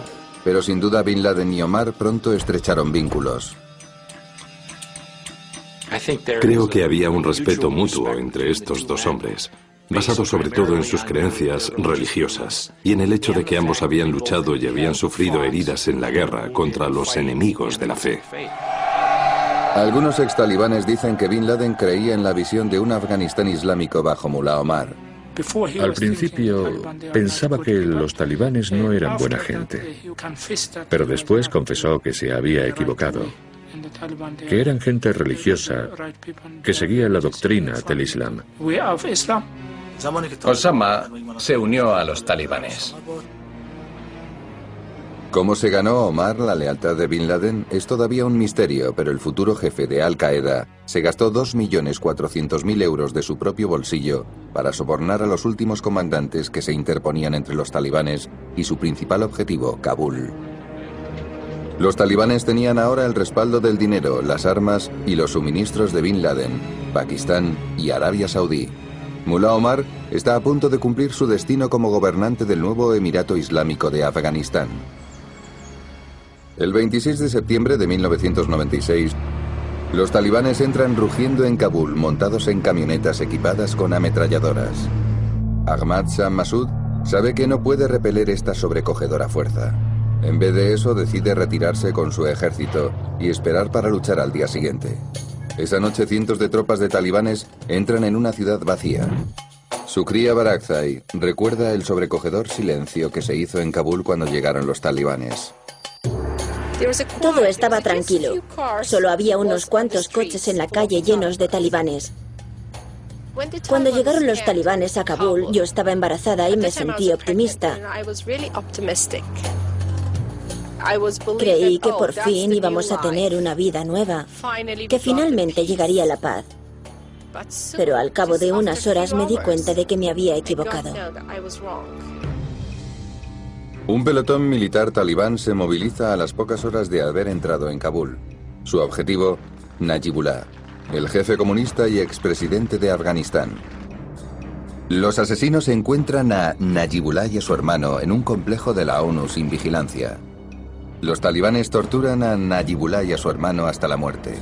pero sin duda Bin Laden y Omar pronto estrecharon vínculos. Creo que había un respeto mutuo entre estos dos hombres, basado sobre todo en sus creencias religiosas y en el hecho de que ambos habían luchado y habían sufrido heridas en la guerra contra los enemigos de la fe. Algunos ex talibanes dicen que Bin Laden creía en la visión de un Afganistán islámico bajo Mullah Omar. Al principio pensaba que los talibanes no eran buena gente, pero después confesó que se había equivocado, que eran gente religiosa que seguía la doctrina del Islam. Osama se unió a los talibanes. ¿Cómo se ganó Omar la lealtad de Bin Laden? Es todavía un misterio, pero el futuro jefe de Al Qaeda se gastó 2.400.000 euros de su propio bolsillo para sobornar a los últimos comandantes que se interponían entre los talibanes y su principal objetivo, Kabul. Los talibanes tenían ahora el respaldo del dinero, las armas y los suministros de Bin Laden, Pakistán y Arabia Saudí. Mullah Omar está a punto de cumplir su destino como gobernante del nuevo Emirato Islámico de Afganistán. El 26 de septiembre de 1996, los talibanes entran rugiendo en Kabul montados en camionetas equipadas con ametralladoras. Ahmad Shah Massoud sabe que no puede repeler esta sobrecogedora fuerza. En vez de eso, decide retirarse con su ejército y esperar para luchar al día siguiente. Esa noche cientos de tropas de talibanes entran en una ciudad vacía. Su cría Barakzai recuerda el sobrecogedor silencio que se hizo en Kabul cuando llegaron los talibanes. Todo estaba tranquilo. Solo había unos cuantos coches en la calle llenos de talibanes. Cuando llegaron los talibanes a Kabul, yo estaba embarazada y me sentí optimista. Creí que por fin íbamos a tener una vida nueva, que finalmente llegaría la paz. Pero al cabo de unas horas me di cuenta de que me había equivocado. Un pelotón militar talibán se moviliza a las pocas horas de haber entrado en Kabul. Su objetivo, Najibullah, el jefe comunista y expresidente de Afganistán. Los asesinos encuentran a Najibullah y a su hermano en un complejo de la ONU sin vigilancia. Los talibanes torturan a Najibullah y a su hermano hasta la muerte.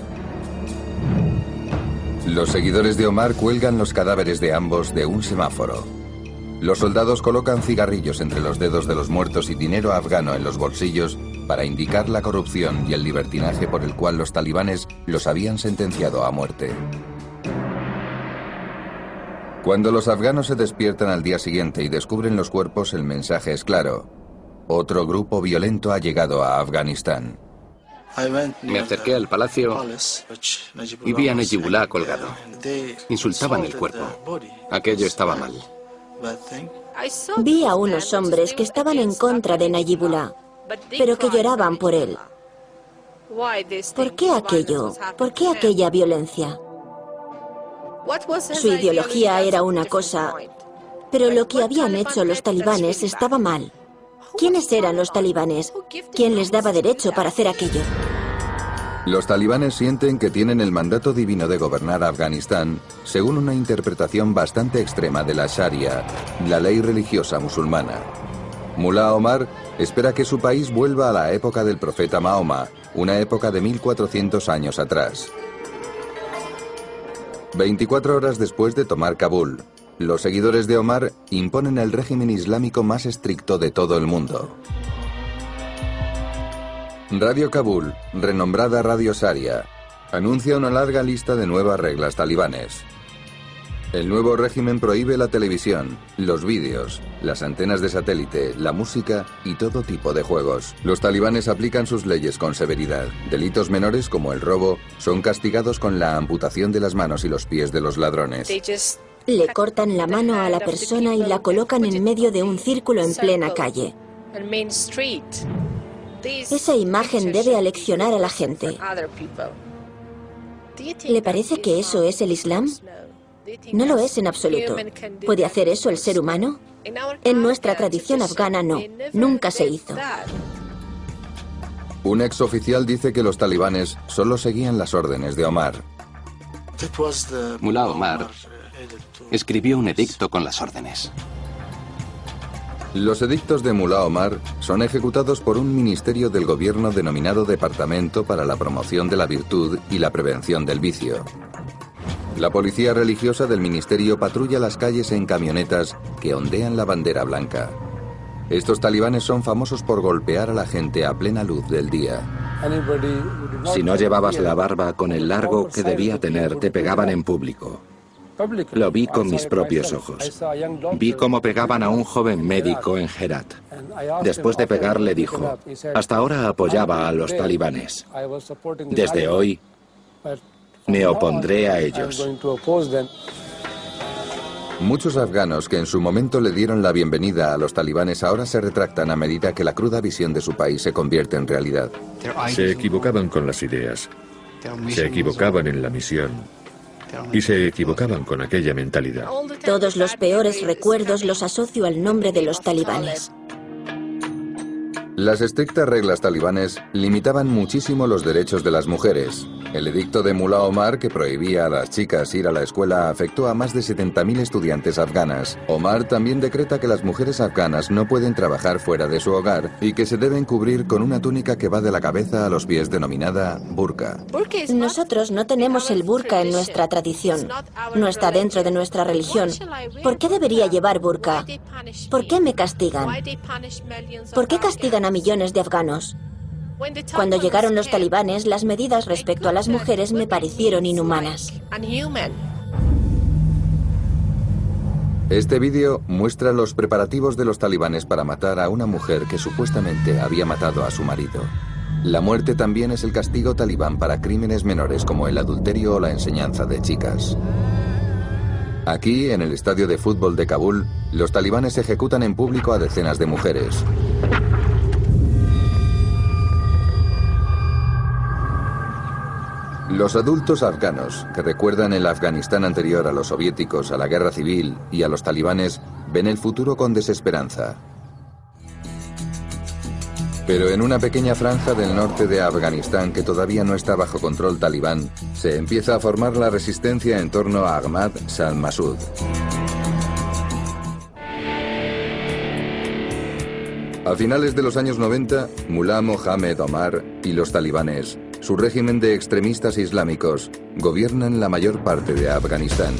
Los seguidores de Omar cuelgan los cadáveres de ambos de un semáforo. Los soldados colocan cigarrillos entre los dedos de los muertos y dinero afgano en los bolsillos para indicar la corrupción y el libertinaje por el cual los talibanes los habían sentenciado a muerte. Cuando los afganos se despiertan al día siguiente y descubren los cuerpos, el mensaje es claro. Otro grupo violento ha llegado a Afganistán. Me acerqué al palacio y vi a Najibullah colgado. Insultaban el cuerpo. Aquello estaba mal. Vi a unos hombres que estaban en contra de Nayibullah, pero que lloraban por él. ¿Por qué aquello? ¿Por qué aquella violencia? Su ideología era una cosa, pero lo que habían hecho los talibanes estaba mal. ¿Quiénes eran los talibanes? ¿Quién les daba derecho para hacer aquello? Los talibanes sienten que tienen el mandato divino de gobernar Afganistán según una interpretación bastante extrema de la Sharia, la ley religiosa musulmana. Mullah Omar espera que su país vuelva a la época del profeta Mahoma, una época de 1400 años atrás. 24 horas después de tomar Kabul, los seguidores de Omar imponen el régimen islámico más estricto de todo el mundo. Radio Kabul, renombrada Radio Sharia, anuncia una larga lista de nuevas reglas talibanes. El nuevo régimen prohíbe la televisión, los vídeos, las antenas de satélite, la música y todo tipo de juegos. Los talibanes aplican sus leyes con severidad. Delitos menores como el robo son castigados con la amputación de las manos y los pies de los ladrones. Le cortan la mano a la persona y la colocan en medio de un círculo en plena calle. Esa imagen debe aleccionar a la gente. ¿Le parece que eso es el Islam? No lo es en absoluto. ¿Puede hacer eso el ser humano? En nuestra tradición afgana no, nunca se hizo. Un ex oficial dice que los talibanes solo seguían las órdenes de Omar. Mullah Omar escribió un edicto con las órdenes. Los edictos de Mullah Omar son ejecutados por un ministerio del gobierno denominado Departamento para la Promoción de la Virtud y la Prevención del Vicio. La policía religiosa del ministerio patrulla las calles en camionetas que ondean la bandera blanca. Estos talibanes son famosos por golpear a la gente a plena luz del día. Si no llevabas la barba con el largo que debía tener, te pegaban en público. Lo vi con mis propios ojos. Vi cómo pegaban a un joven médico en Herat. Después de pegarle dijo, hasta ahora apoyaba a los talibanes. Desde hoy me opondré a ellos. Muchos afganos que en su momento le dieron la bienvenida a los talibanes ahora se retractan a medida que la cruda visión de su país se convierte en realidad. Se equivocaban con las ideas. Se equivocaban en la misión. Y se equivocaban con aquella mentalidad. Todos los peores recuerdos los asocio al nombre de los talibanes. Las estrictas reglas talibanes limitaban muchísimo los derechos de las mujeres. El edicto de Mullah Omar, que prohibía a las chicas ir a la escuela, afectó a más de 70.000 estudiantes afganas. Omar también decreta que las mujeres afganas no pueden trabajar fuera de su hogar y que se deben cubrir con una túnica que va de la cabeza a los pies denominada burka. Nosotros no tenemos el burka en nuestra tradición. No está dentro de nuestra religión. ¿Por qué debería llevar burka? ¿Por qué me castigan? ¿Por qué castigan a millones de afganos. Cuando llegaron los talibanes, las medidas respecto a las mujeres me parecieron inhumanas. Este vídeo muestra los preparativos de los talibanes para matar a una mujer que supuestamente había matado a su marido. La muerte también es el castigo talibán para crímenes menores como el adulterio o la enseñanza de chicas. Aquí, en el estadio de fútbol de Kabul, los talibanes ejecutan en público a decenas de mujeres. Los adultos afganos, que recuerdan el Afganistán anterior a los soviéticos, a la guerra civil y a los talibanes, ven el futuro con desesperanza. Pero en una pequeña franja del norte de Afganistán que todavía no está bajo control talibán, se empieza a formar la resistencia en torno a Ahmad Masud. A finales de los años 90, Mullah Mohammed Omar y los talibanes su régimen de extremistas islámicos gobiernan la mayor parte de Afganistán.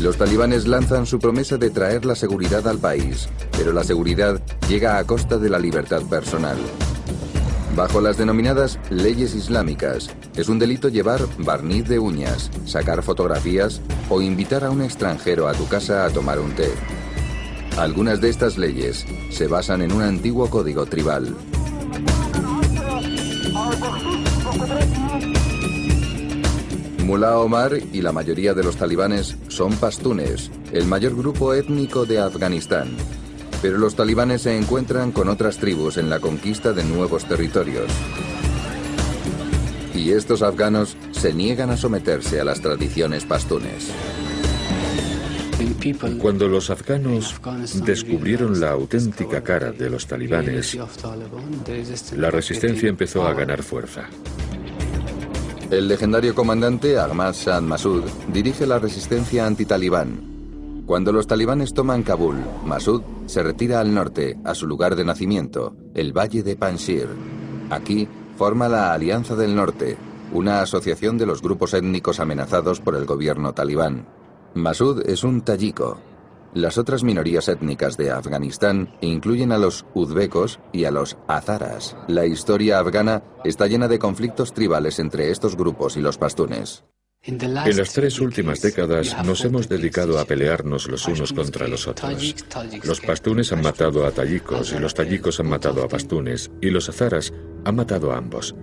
Los talibanes lanzan su promesa de traer la seguridad al país, pero la seguridad llega a costa de la libertad personal. Bajo las denominadas leyes islámicas, es un delito llevar barniz de uñas, sacar fotografías o invitar a un extranjero a tu casa a tomar un té. Algunas de estas leyes se basan en un antiguo código tribal. Mullah Omar y la mayoría de los talibanes son pastunes, el mayor grupo étnico de Afganistán. Pero los talibanes se encuentran con otras tribus en la conquista de nuevos territorios. Y estos afganos se niegan a someterse a las tradiciones pastunes. Cuando los afganos descubrieron la auténtica cara de los talibanes, la resistencia empezó a ganar fuerza. El legendario comandante Ahmad Shah Massoud dirige la resistencia antitalibán. Cuando los talibanes toman Kabul, Massoud se retira al norte, a su lugar de nacimiento, el valle de Panjshir. Aquí forma la Alianza del Norte, una asociación de los grupos étnicos amenazados por el gobierno talibán. Masud es un tayiko. Las otras minorías étnicas de Afganistán incluyen a los uzbekos y a los azaras. La historia afgana está llena de conflictos tribales entre estos grupos y los pastunes. En las tres últimas décadas nos hemos dedicado a pelearnos los unos contra los otros. Los pastunes han matado a tayikos y los tayikos han matado a pastunes y los azaras han matado a ambos.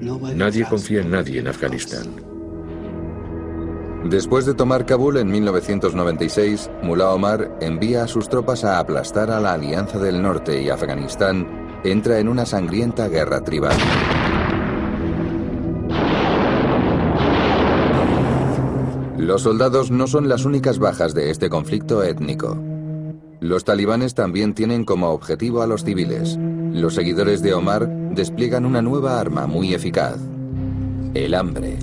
Nadie confía en nadie en Afganistán. Después de tomar Kabul en 1996, Mullah Omar envía a sus tropas a aplastar a la Alianza del Norte y Afganistán entra en una sangrienta guerra tribal. Los soldados no son las únicas bajas de este conflicto étnico. Los talibanes también tienen como objetivo a los civiles. Los seguidores de Omar despliegan una nueva arma muy eficaz, el hambre.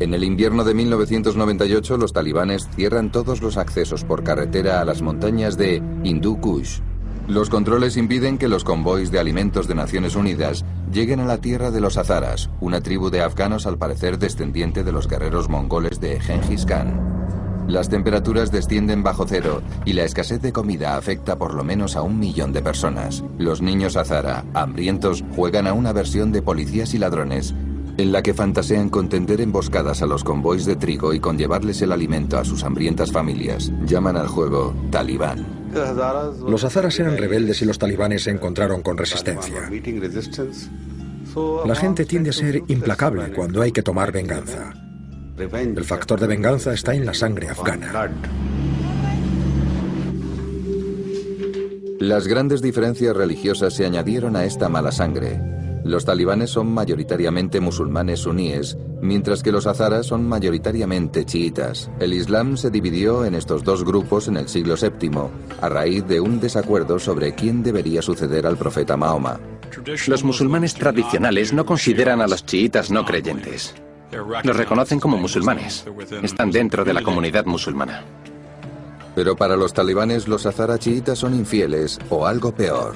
En el invierno de 1998, los talibanes cierran todos los accesos por carretera a las montañas de Hindu Kush. Los controles impiden que los convoys de alimentos de Naciones Unidas lleguen a la tierra de los Hazaras, una tribu de afganos al parecer descendiente de los guerreros mongoles de Genghis Khan. Las temperaturas descienden bajo cero y la escasez de comida afecta por lo menos a un millón de personas. Los niños Hazara, hambrientos, juegan a una versión de policías y ladrones en la que fantasean con tender emboscadas a los convoys de trigo y con llevarles el alimento a sus hambrientas familias. Llaman al juego Talibán. Los azaras eran rebeldes y los talibanes se encontraron con resistencia. La gente tiende a ser implacable cuando hay que tomar venganza. El factor de venganza está en la sangre afgana. Las grandes diferencias religiosas se añadieron a esta mala sangre. Los talibanes son mayoritariamente musulmanes suníes, mientras que los azaras son mayoritariamente chiitas. El Islam se dividió en estos dos grupos en el siglo VII, a raíz de un desacuerdo sobre quién debería suceder al profeta Mahoma. Los musulmanes tradicionales no consideran a los chiitas no creyentes. Los reconocen como musulmanes. Están dentro de la comunidad musulmana. Pero para los talibanes los azara chiitas son infieles o algo peor.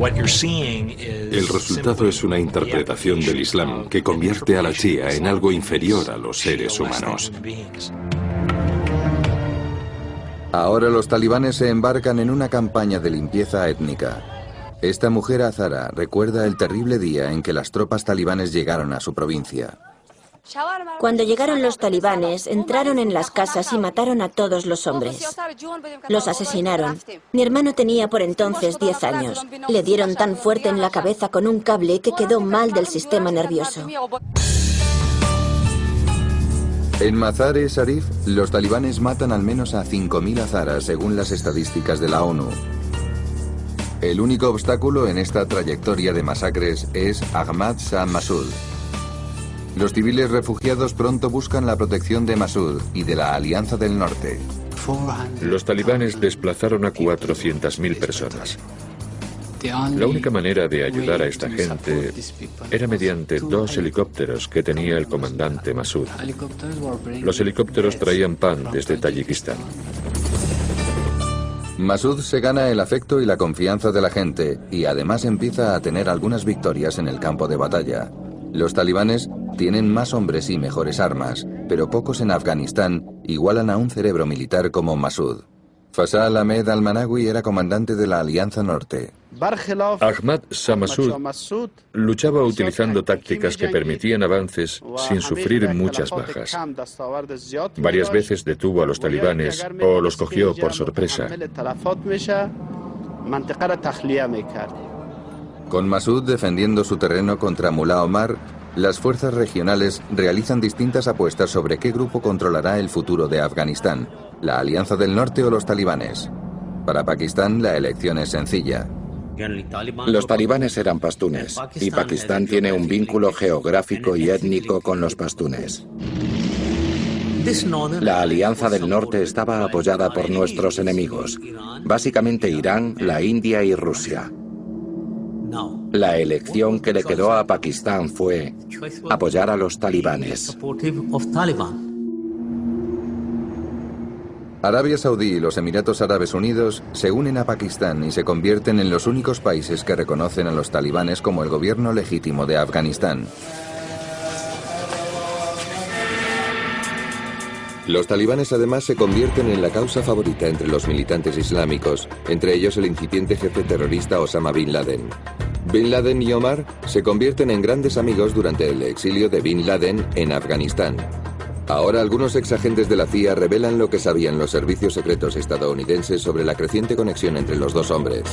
El resultado es una interpretación del Islam que convierte a la chía en algo inferior a los seres humanos. Ahora los talibanes se embarcan en una campaña de limpieza étnica. Esta mujer azara recuerda el terrible día en que las tropas talibanes llegaron a su provincia. Cuando llegaron los talibanes, entraron en las casas y mataron a todos los hombres. Los asesinaron. Mi hermano tenía por entonces 10 años. Le dieron tan fuerte en la cabeza con un cable que quedó mal del sistema nervioso. En Mazar-e Sharif, los talibanes matan al menos a 5.000 azaras según las estadísticas de la ONU. El único obstáculo en esta trayectoria de masacres es Ahmad Shah Massoud, los civiles refugiados pronto buscan la protección de Masud y de la Alianza del Norte. Los talibanes desplazaron a 400.000 personas. La única manera de ayudar a esta gente era mediante dos helicópteros que tenía el comandante Masud. Los helicópteros traían pan desde Tayikistán. Masud se gana el afecto y la confianza de la gente y además empieza a tener algunas victorias en el campo de batalla. Los talibanes tienen más hombres y mejores armas, pero pocos en Afganistán igualan a un cerebro militar como Masud. Fasal Ahmed al-Manawi era comandante de la Alianza Norte. Ahmad Masud luchaba utilizando tácticas que permitían avances sin sufrir muchas bajas. Varias veces detuvo a los talibanes o los cogió por sorpresa. Con Masud defendiendo su terreno contra Mullah Omar, las fuerzas regionales realizan distintas apuestas sobre qué grupo controlará el futuro de Afganistán, la Alianza del Norte o los talibanes. Para Pakistán la elección es sencilla. Los talibanes eran pastunes y Pakistán tiene un vínculo geográfico y étnico con los pastunes. La Alianza del Norte estaba apoyada por nuestros enemigos, básicamente Irán, la India y Rusia. La elección que le quedó a Pakistán fue apoyar a los talibanes. Arabia Saudí y los Emiratos Árabes Unidos se unen a Pakistán y se convierten en los únicos países que reconocen a los talibanes como el gobierno legítimo de Afganistán. Los talibanes además se convierten en la causa favorita entre los militantes islámicos, entre ellos el incipiente jefe terrorista Osama Bin Laden. Bin Laden y Omar se convierten en grandes amigos durante el exilio de Bin Laden en Afganistán. Ahora algunos exagentes de la CIA revelan lo que sabían los servicios secretos estadounidenses sobre la creciente conexión entre los dos hombres.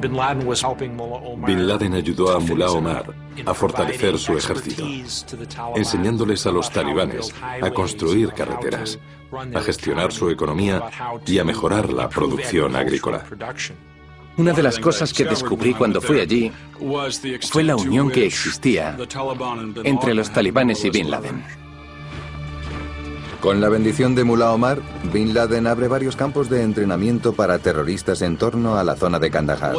Bin Laden ayudó a Mullah Omar a fortalecer su ejército, enseñándoles a los talibanes a construir carreteras, a gestionar su economía y a mejorar la producción agrícola. Una de las cosas que descubrí cuando fui allí fue la unión que existía entre los talibanes y Bin Laden. Con la bendición de Mullah Omar, Bin Laden abre varios campos de entrenamiento para terroristas en torno a la zona de Kandahar.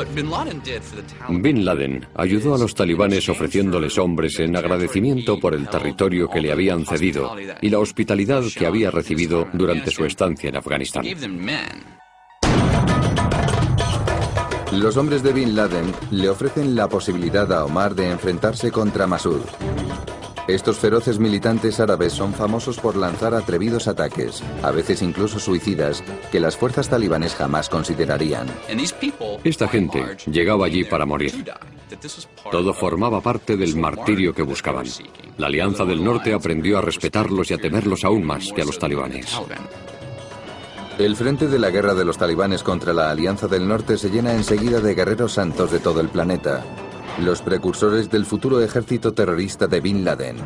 Bin Laden ayudó a los talibanes ofreciéndoles hombres en agradecimiento por el territorio que le habían cedido y la hospitalidad que había recibido durante su estancia en Afganistán. Los hombres de Bin Laden le ofrecen la posibilidad a Omar de enfrentarse contra Masud. Estos feroces militantes árabes son famosos por lanzar atrevidos ataques, a veces incluso suicidas, que las fuerzas talibanes jamás considerarían. Esta gente llegaba allí para morir. Todo formaba parte del martirio que buscaban. La Alianza del Norte aprendió a respetarlos y a temerlos aún más que a los talibanes. El frente de la guerra de los talibanes contra la Alianza del Norte se llena enseguida de guerreros santos de todo el planeta, los precursores del futuro ejército terrorista de Bin Laden,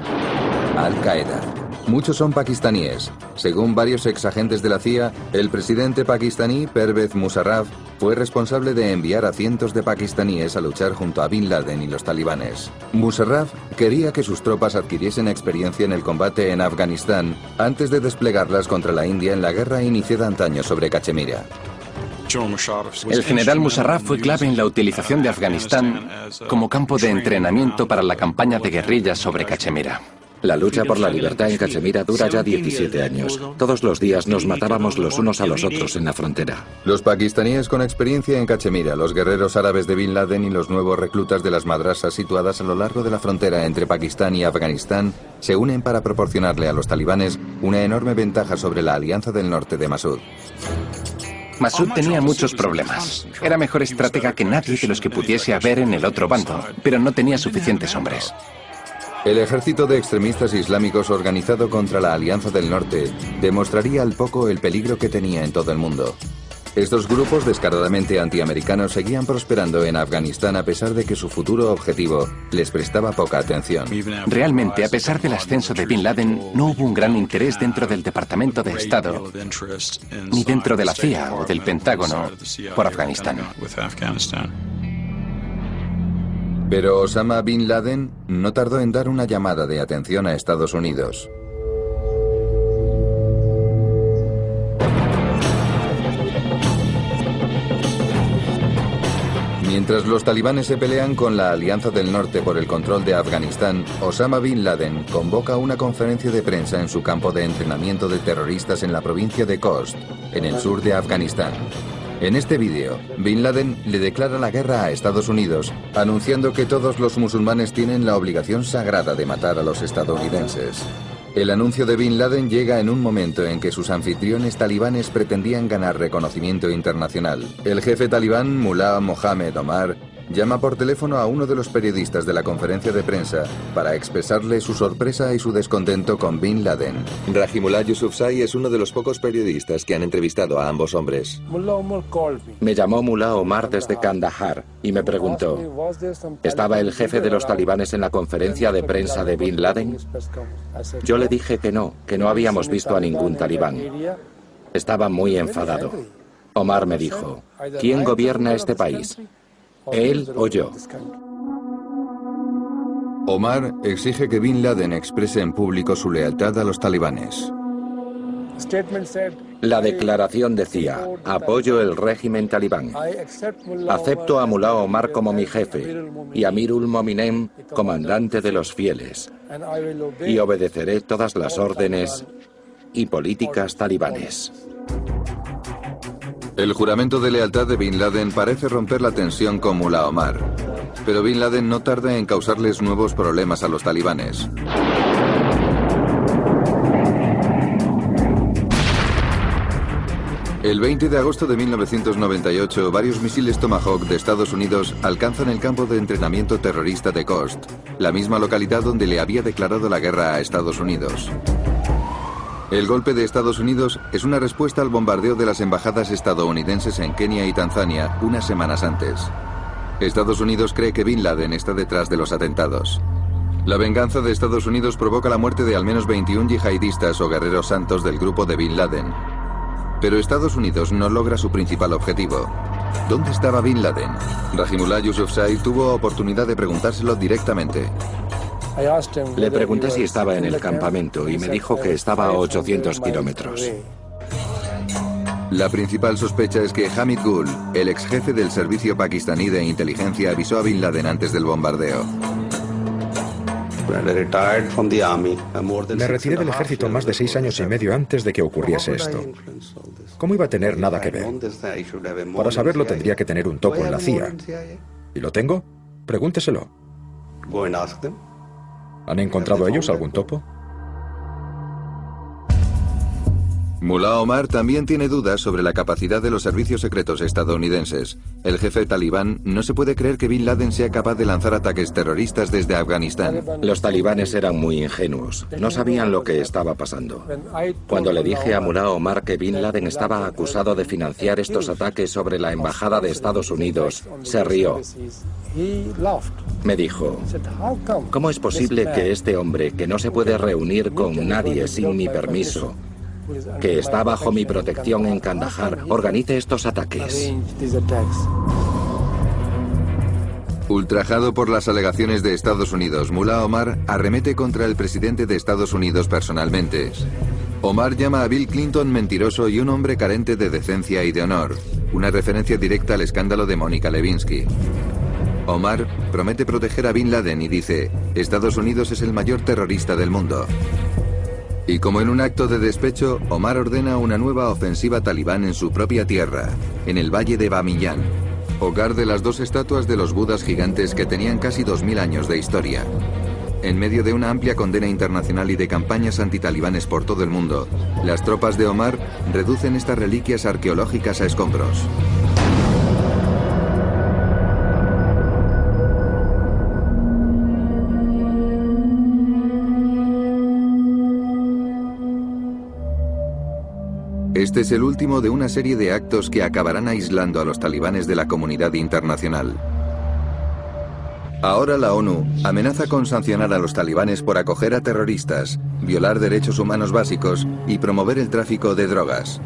Al-Qaeda. Muchos son pakistaníes. Según varios exagentes de la CIA, el presidente pakistaní Pervez Musharraf fue responsable de enviar a cientos de pakistaníes a luchar junto a Bin Laden y los talibanes. Musharraf quería que sus tropas adquiriesen experiencia en el combate en Afganistán antes de desplegarlas contra la India en la guerra iniciada antaño sobre Cachemira. El general Musharraf fue clave en la utilización de Afganistán como campo de entrenamiento para la campaña de guerrillas sobre Cachemira. La lucha por la libertad en Cachemira dura ya 17 años. Todos los días nos matábamos los unos a los otros en la frontera. Los pakistaníes con experiencia en Cachemira, los guerreros árabes de Bin Laden y los nuevos reclutas de las madrasas situadas a lo largo de la frontera entre Pakistán y Afganistán se unen para proporcionarle a los talibanes una enorme ventaja sobre la Alianza del Norte de Masud. Masud tenía muchos problemas. Era mejor estratega que nadie de los que pudiese haber en el otro bando, pero no tenía suficientes hombres. El ejército de extremistas islámicos organizado contra la Alianza del Norte demostraría al poco el peligro que tenía en todo el mundo. Estos grupos descaradamente antiamericanos seguían prosperando en Afganistán a pesar de que su futuro objetivo les prestaba poca atención. Realmente, a pesar del ascenso de Bin Laden, no hubo un gran interés dentro del Departamento de Estado, ni dentro de la CIA o del Pentágono, por Afganistán. Pero Osama Bin Laden no tardó en dar una llamada de atención a Estados Unidos. Mientras los talibanes se pelean con la Alianza del Norte por el control de Afganistán, Osama Bin Laden convoca una conferencia de prensa en su campo de entrenamiento de terroristas en la provincia de Khost, en el sur de Afganistán. En este vídeo, Bin Laden le declara la guerra a Estados Unidos, anunciando que todos los musulmanes tienen la obligación sagrada de matar a los estadounidenses. El anuncio de Bin Laden llega en un momento en que sus anfitriones talibanes pretendían ganar reconocimiento internacional. El jefe talibán, Mullah Mohammed Omar, llama por teléfono a uno de los periodistas de la conferencia de prensa para expresarle su sorpresa y su descontento con Bin Laden. Rahimullah Yousafzai es uno de los pocos periodistas que han entrevistado a ambos hombres. Me llamó Mullah Omar desde Kandahar y me preguntó, ¿estaba el jefe de los talibanes en la conferencia de prensa de Bin Laden? Yo le dije que no, que no habíamos visto a ningún talibán. Estaba muy enfadado. Omar me dijo, ¿quién gobierna este país? ¿Él o yo? Omar exige que Bin Laden exprese en público su lealtad a los talibanes. La declaración decía, apoyo el régimen talibán. Acepto a Mullah Omar como mi jefe y a Mirul Mominem, comandante de los fieles. Y obedeceré todas las órdenes y políticas talibanes. El juramento de lealtad de Bin Laden parece romper la tensión con Mullah Omar. Pero Bin Laden no tarda en causarles nuevos problemas a los talibanes. El 20 de agosto de 1998, varios misiles Tomahawk de Estados Unidos alcanzan el campo de entrenamiento terrorista de Khost, la misma localidad donde le había declarado la guerra a Estados Unidos. El golpe de Estados Unidos es una respuesta al bombardeo de las embajadas estadounidenses en Kenia y Tanzania unas semanas antes. Estados Unidos cree que Bin Laden está detrás de los atentados. La venganza de Estados Unidos provoca la muerte de al menos 21 yihadistas o guerreros santos del grupo de Bin Laden, pero Estados Unidos no logra su principal objetivo. ¿Dónde estaba Bin Laden? Rahimullah Yousafzai tuvo oportunidad de preguntárselo directamente. Le pregunté si estaba en el campamento y me dijo que estaba a 800 kilómetros. La principal sospecha es que Hamid Gul, el ex jefe del servicio pakistaní de inteligencia, avisó a Bin Laden antes del bombardeo. Me retiré del ejército más de seis años y medio antes de que ocurriese esto. ¿Cómo iba a tener nada que ver? Para saberlo tendría que tener un topo en la CIA. ¿Y lo tengo? Pregúnteselo. ¿Han encontrado ellos algún topo? Mullah Omar también tiene dudas sobre la capacidad de los servicios secretos estadounidenses. El jefe talibán no se puede creer que Bin Laden sea capaz de lanzar ataques terroristas desde Afganistán. Los talibanes eran muy ingenuos. No sabían lo que estaba pasando. Cuando le dije a Mullah Omar que Bin Laden estaba acusado de financiar estos ataques sobre la embajada de Estados Unidos, se rió. Me dijo, ¿cómo es posible que este hombre, que no se puede reunir con nadie sin mi permiso, que está bajo mi protección en Kandahar, organice estos ataques. Ultrajado por las alegaciones de Estados Unidos, Mullah Omar arremete contra el presidente de Estados Unidos personalmente. Omar llama a Bill Clinton mentiroso y un hombre carente de decencia y de honor, una referencia directa al escándalo de Mónica Levinsky. Omar promete proteger a Bin Laden y dice, Estados Unidos es el mayor terrorista del mundo. Y como en un acto de despecho, Omar ordena una nueva ofensiva talibán en su propia tierra, en el valle de Bamiyan, hogar de las dos estatuas de los budas gigantes que tenían casi 2.000 años de historia. En medio de una amplia condena internacional y de campañas antitalibanes por todo el mundo, las tropas de Omar reducen estas reliquias arqueológicas a escombros. Este es el último de una serie de actos que acabarán aislando a los talibanes de la comunidad internacional. Ahora la ONU amenaza con sancionar a los talibanes por acoger a terroristas, violar derechos humanos básicos y promover el tráfico de drogas.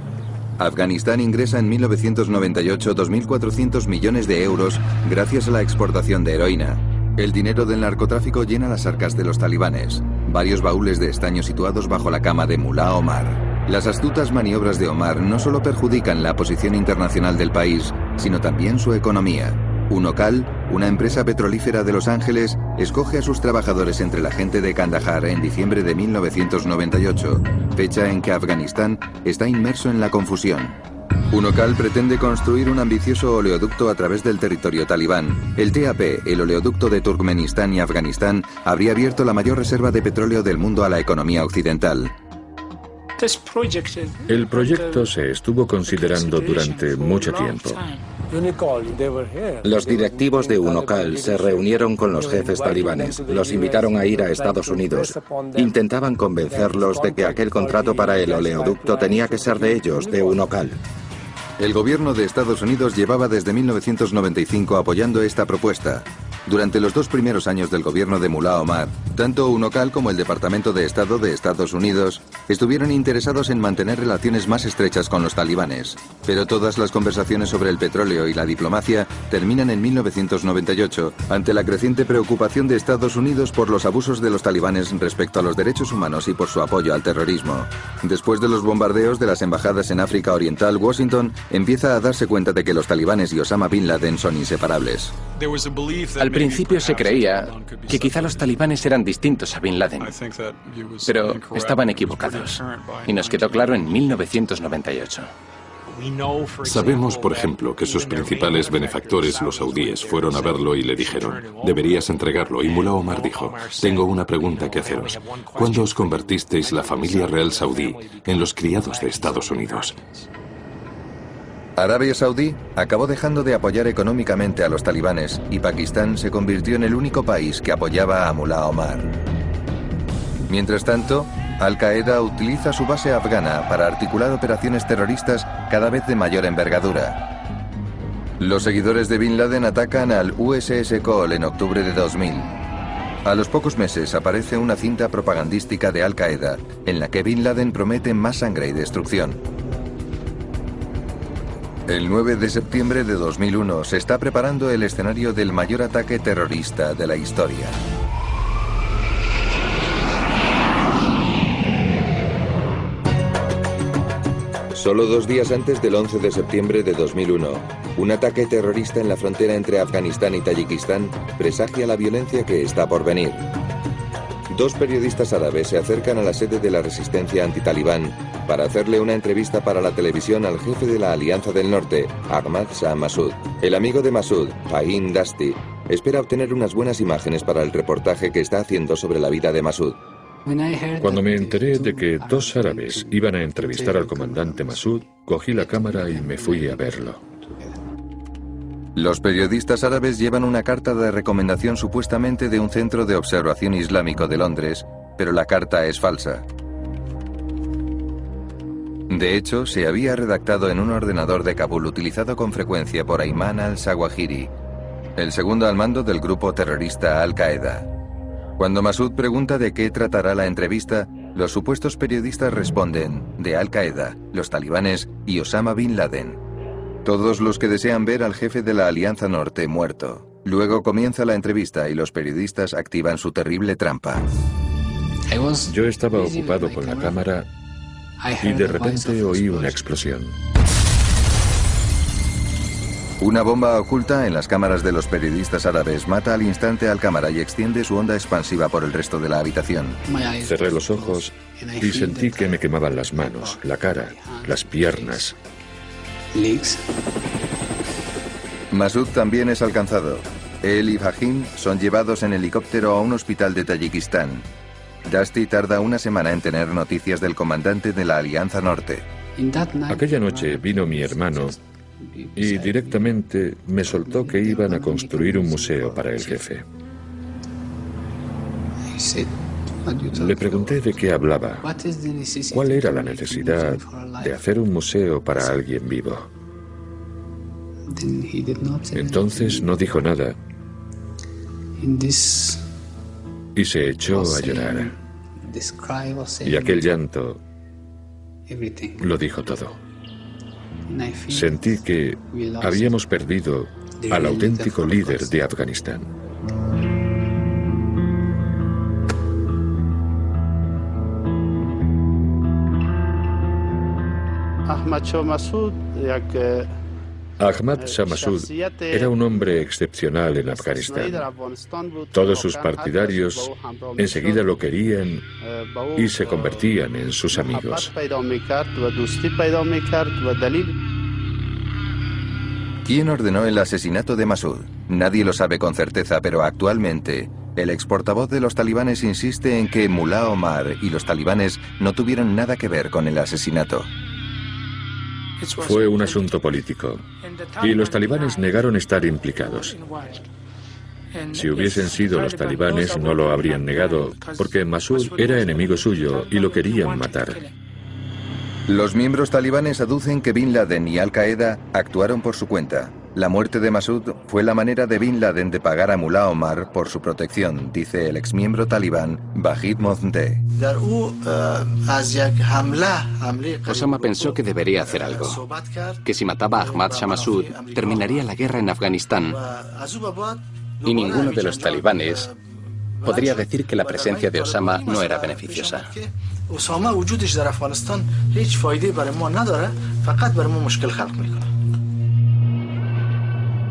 Afganistán ingresa en 1998 2.400 millones de euros gracias a la exportación de heroína. El dinero del narcotráfico llena las arcas de los talibanes, varios baúles de estaño situados bajo la cama de Mullah Omar. Las astutas maniobras de Omar no solo perjudican la posición internacional del país, sino también su economía. Unocal, una empresa petrolífera de Los Ángeles, escoge a sus trabajadores entre la gente de Kandahar en diciembre de 1998, fecha en que Afganistán está inmerso en la confusión. Unocal pretende construir un ambicioso oleoducto a través del territorio talibán. El TAP, el oleoducto de Turkmenistán y Afganistán, habría abierto la mayor reserva de petróleo del mundo a la economía occidental. El proyecto se estuvo considerando durante mucho tiempo. Los directivos de UNOCAL se reunieron con los jefes talibanes, los invitaron a ir a Estados Unidos. Intentaban convencerlos de que aquel contrato para el oleoducto tenía que ser de ellos, de UNOCAL. El gobierno de Estados Unidos llevaba desde 1995 apoyando esta propuesta. Durante los dos primeros años del gobierno de Mullah Omar, Tanto UNOCAL como el Departamento de Estado de Estados Unidos estuvieron interesados en mantener relaciones más estrechas con los talibanes, pero todas las conversaciones sobre el petróleo y la diplomacia terminan en 1998 ante la creciente preocupación de Estados Unidos por los abusos de los talibanes respecto a los derechos humanos y por su apoyo al terrorismo. Después de los bombardeos de las embajadas en África Oriental, Washington empieza a darse cuenta de que los talibanes y Osama Bin Laden son inseparables. Al principio se creía que quizá los talibanes eran distintos a Bin Laden, pero estaban equivocados. Y nos quedó claro en 1998. Sabemos, por ejemplo, que sus principales benefactores, los saudíes, fueron a verlo y le dijeron, deberías entregarlo. Y Mullah Omar dijo, tengo una pregunta que haceros. ¿Cuándo os convertisteis la familia real saudí en los criados de Estados Unidos? Arabia Saudí acabó dejando de apoyar económicamente a los talibanes y Pakistán se convirtió en el único país que apoyaba a Mullah Omar. Mientras tanto, Al-Qaeda utiliza su base afgana para articular operaciones terroristas cada vez de mayor envergadura. Los seguidores de Bin Laden atacan al USS Cole en octubre de 2000. A los pocos meses aparece una cinta propagandística de Al-Qaeda en la que Bin Laden promete más sangre y destrucción. El 9 de septiembre de 2001 se está preparando el escenario del mayor ataque terrorista de la historia. Solo dos días antes del 11 de septiembre de 2001, un ataque terrorista en la frontera entre Afganistán y Tayikistán presagia la violencia que está por venir. Dos periodistas árabes se acercan a la sede de la resistencia antitalibán para hacerle una entrevista para la televisión al jefe de la Alianza del Norte, Ahmad Shah Massoud. El amigo de Massoud, Fahim Dasti, espera obtener unas buenas imágenes para el reportaje que está haciendo sobre la vida de Massoud. Cuando me enteré de que dos árabes iban a entrevistar al comandante Massoud, cogí la cámara y me fui a verlo. Los periodistas árabes llevan una carta de recomendación supuestamente de un centro de observación islámico de Londres, pero la carta es falsa. De hecho, se había redactado en un ordenador de Kabul utilizado con frecuencia por Ayman al-Sawahiri, el segundo al mando del grupo terrorista Al-Qaeda. Cuando Masud pregunta de qué tratará la entrevista, los supuestos periodistas responden de Al-Qaeda, los talibanes y Osama Bin Laden. Todos los que desean ver al jefe de la Alianza Norte muerto. Luego comienza la entrevista y los periodistas activan su terrible trampa. Yo estaba ocupado con la cámara y de repente oí una explosión. Una bomba oculta en las cámaras de los periodistas árabes mata al instante al cámara y extiende su onda expansiva por el resto de la habitación. Cerré los ojos y sentí que me quemaban las manos, la cara, las piernas, Masud también es alcanzado. Él y Fahim son llevados en helicóptero a un hospital de Tayikistán. Dusty tarda una semana en tener noticias del comandante de la Alianza Norte. Aquella noche vino mi hermano y directamente me soltó que iban a construir un museo para el jefe. Le pregunté de qué hablaba. ¿Cuál era la necesidad de hacer un museo para alguien vivo? Entonces no dijo nada. Y se echó a llorar. Y aquel llanto lo dijo todo. Sentí que habíamos perdido al auténtico líder de Afganistán. Ahmad Shah Massoud era un hombre excepcional en Afganistán. Todos sus partidarios enseguida lo querían y se convertían en sus amigos. ¿Quién ordenó el asesinato de Massoud? Nadie lo sabe con certeza, pero actualmente el ex portavoz de los talibanes insiste en que Mullah Omar y los talibanes no tuvieron nada que ver con el asesinato. Fue un asunto político y los talibanes negaron estar implicados. Si hubiesen sido los talibanes no lo habrían negado porque Masud era enemigo suyo y lo querían matar. Los miembros talibanes aducen que Bin Laden y Al-Qaeda actuaron por su cuenta. La muerte de Masud fue la manera de Bin Laden de pagar a Mullah Omar por su protección, dice el exmiembro talibán Bahid Mozdeh. Osama pensó que debería hacer algo, que si mataba a Ahmad Shah Masud terminaría la guerra en Afganistán y ninguno de los talibanes podría decir que la presencia de Osama no era beneficiosa.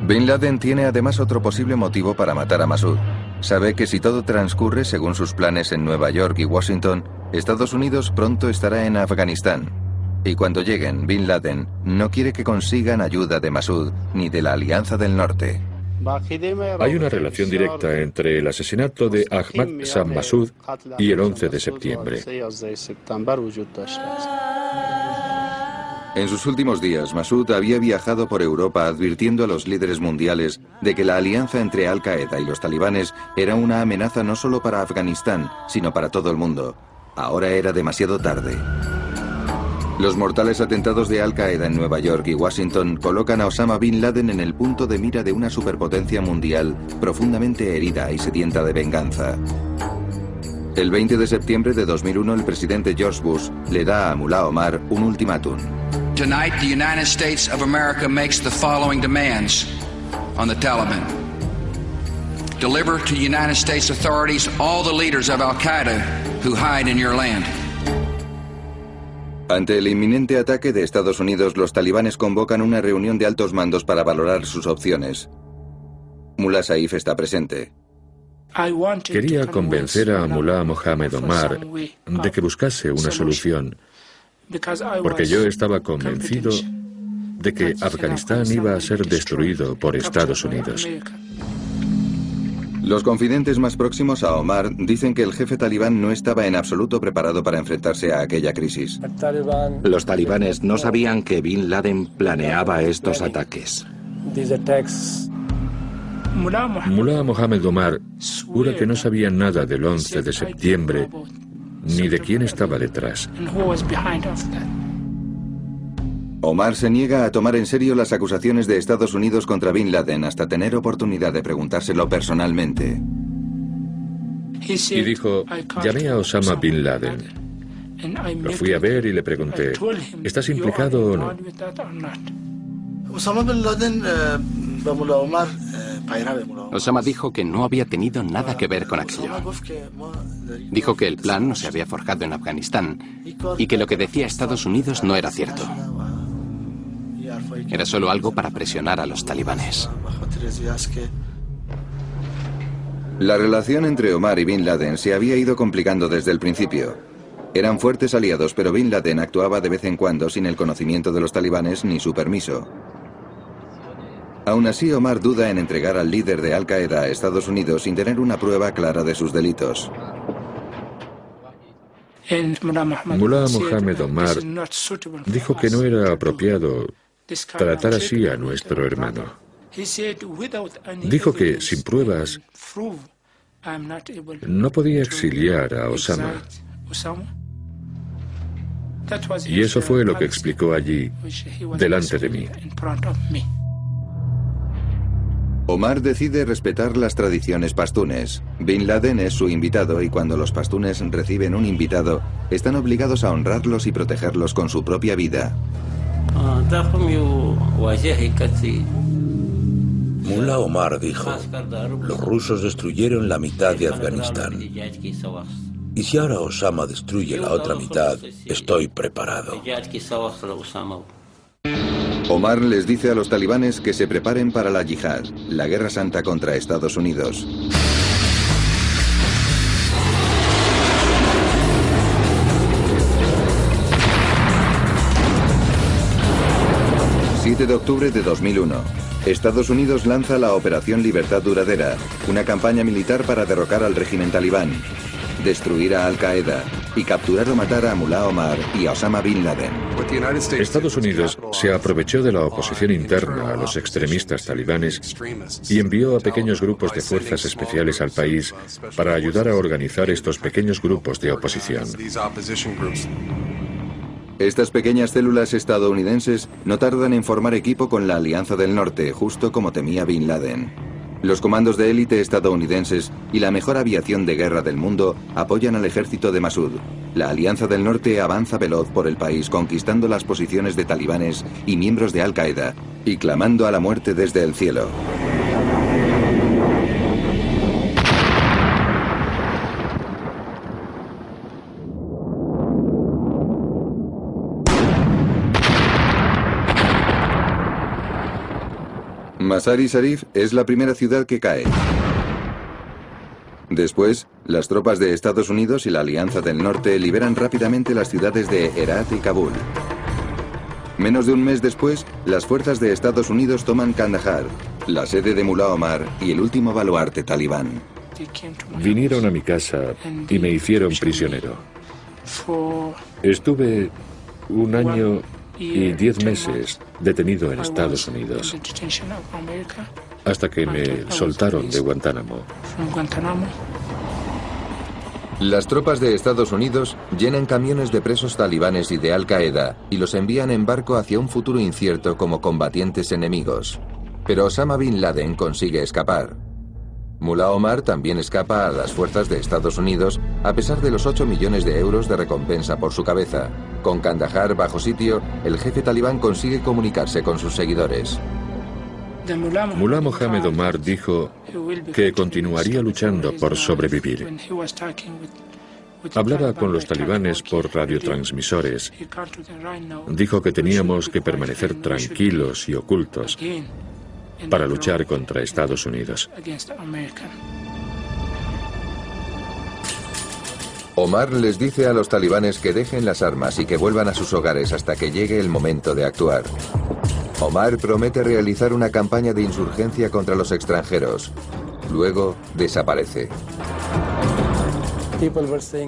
Bin Laden tiene además otro posible motivo para matar a Masud. Sabe que si todo transcurre según sus planes en Nueva York y Washington, Estados Unidos pronto estará en Afganistán. Y cuando lleguen, Bin Laden no quiere que consigan ayuda de Masud ni de la Alianza del Norte. Hay una relación directa entre el asesinato de Ahmad Shah Massoud y el 11 de septiembre. En sus últimos días, Massoud había viajado por Europa advirtiendo a los líderes mundiales de que la alianza entre Al-Qaeda y los talibanes era una amenaza no solo para Afganistán, sino para todo el mundo. Ahora era demasiado tarde. Los mortales atentados de Al-Qaeda en Nueva York y Washington colocan a Osama Bin Laden en el punto de mira de una superpotencia mundial profundamente herida y sedienta de venganza. El 20 de septiembre de 2001, el presidente George Bush le da a Mullah Omar un ultimátum. Tonight, the United States of America makes the following demands on the Taliban. Deliver to United States authorities all the leaders of Al Qaeda who hide in your land. Ante el inminente ataque de Estados Unidos, los talibanes convocan una reunión de altos mandos para valorar sus opciones. Mullah Saif está presente. Quería convencer a Mullah Mohammed Omar de que buscase una solución, porque yo estaba convencido de que Afganistán iba a ser destruido por Estados Unidos. Los confidentes más próximos a Omar dicen que el jefe talibán no estaba en absoluto preparado para enfrentarse a aquella crisis. Los talibanes no sabían que Bin Laden planeaba estos ataques. Mullah Mohammed Omar jura que no sabía nada del 11 de septiembre ni de quién estaba detrás. Omar se niega a tomar en serio las acusaciones de Estados Unidos contra Bin Laden hasta tener oportunidad de preguntárselo personalmente. Y dijo, llamé a Osama Bin Laden. Lo fui a ver y le pregunté, ¿estás implicado o no? Osama Bin Laden Osama dijo que no había tenido nada que ver con aquello. Dijo que el plan no se había forjado en Afganistán y que lo que decía Estados Unidos no era cierto. Era solo algo para presionar a los talibanes. La relación entre Omar y Bin Laden se había ido complicando desde el principio. Eran fuertes aliados, pero Bin Laden actuaba de vez en cuando sin el conocimiento de los talibanes ni su permiso. Aún así, Omar duda en entregar al líder de Al Qaeda a Estados Unidos sin tener una prueba clara de sus delitos. Mullah Mohammed Omar dijo que no era apropiado tratar así a nuestro hermano. Dijo que sin pruebas no podía exiliar a Osama. Y eso fue lo que explicó allí, delante de mí. Omar decide respetar las tradiciones pastunes. Bin Laden es su invitado y cuando los pastunes reciben un invitado, están obligados a honrarlos y protegerlos con su propia vida. Mullah Omar dijo, los rusos destruyeron la mitad de Afganistán. Y si ahora Osama destruye la otra mitad, estoy preparado. Omar les dice a los talibanes que se preparen para la yihad, la guerra santa contra Estados Unidos. 7 de octubre de 2001. Estados Unidos lanza la Operación Libertad Duradera, una campaña militar para derrocar al régimen talibán, destruir a Al Qaeda y capturar o matar a Mullah Omar y a Osama Bin Laden. Estados Unidos se aprovechó de la oposición interna a los extremistas talibanes y envió a pequeños grupos de fuerzas especiales al país para ayudar a organizar estos pequeños grupos de oposición. Estas pequeñas células estadounidenses no tardan en formar equipo con la Alianza del Norte, justo como temía Bin Laden. Los comandos de élite estadounidenses y la mejor aviación de guerra del mundo apoyan al ejército de Masud. La Alianza del Norte avanza veloz por el país conquistando las posiciones de talibanes y miembros de Al-Qaeda y clamando a la muerte desde el cielo. Masari Sharif es la primera ciudad que cae. Después, las tropas de Estados Unidos y la Alianza del Norte liberan rápidamente las ciudades de Herat y Kabul. Menos de un mes después, las fuerzas de Estados Unidos toman Kandahar, la sede de Mullah Omar y el último baluarte talibán. Vinieron a mi casa y me hicieron prisionero. Estuve un año y diez meses detenido en Estados Unidos hasta que me soltaron de Guantánamo. Las tropas de Estados Unidos llenan camiones de presos talibanes y de Al Qaeda y los envían en barco hacia un futuro incierto como combatientes enemigos. Pero Osama Bin Laden consigue escapar. Mullah Omar también escapa a las fuerzas de Estados Unidos a pesar de los 8 millones de euros de recompensa por su cabeza. Con Kandahar bajo sitio, el jefe talibán consigue comunicarse con sus seguidores. Mullah Mohamed Omar dijo que continuaría luchando por sobrevivir. Hablaba con los talibanes por radiotransmisores. Dijo que teníamos que permanecer tranquilos y ocultos para luchar contra Estados Unidos. Omar les dice a los talibanes que dejen las armas y que vuelvan a sus hogares hasta que llegue el momento de actuar. Omar promete realizar una campaña de insurgencia contra los extranjeros. Luego desaparece.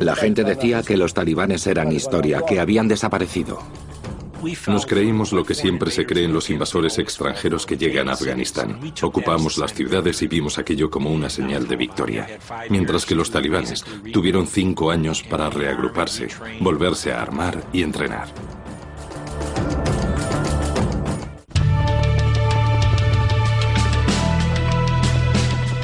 La gente decía que los talibanes eran historia, que habían desaparecido. Nos creímos lo que siempre se creen los invasores extranjeros que llegan a Afganistán. Ocupamos las ciudades y vimos aquello como una señal de victoria. Mientras que los talibanes tuvieron cinco años para reagruparse, volverse a armar y entrenar.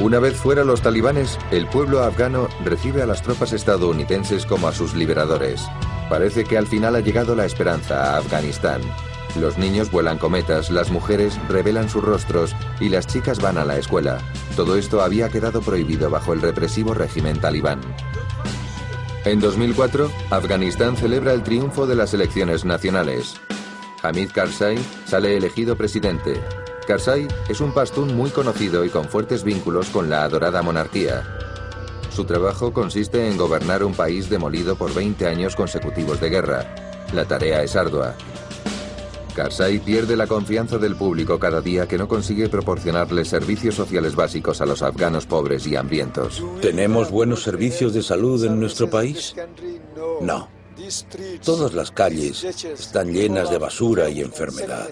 Una vez fuera los talibanes, el pueblo afgano recibe a las tropas estadounidenses como a sus liberadores. Parece que al final ha llegado la esperanza a Afganistán. Los niños vuelan cometas, las mujeres revelan sus rostros y las chicas van a la escuela. Todo esto había quedado prohibido bajo el represivo régimen talibán. En 2004, Afganistán celebra el triunfo de las elecciones nacionales. Hamid Karzai sale elegido presidente. Karzai es un pastún muy conocido y con fuertes vínculos con la adorada monarquía. Su trabajo consiste en gobernar un país demolido por 20 años consecutivos de guerra. La tarea es ardua. Karzai pierde la confianza del público cada día que no consigue proporcionarles servicios sociales básicos a los afganos pobres y hambrientos. ¿Tenemos buenos servicios de salud en nuestro país? No. Todas las calles están llenas de basura y enfermedad.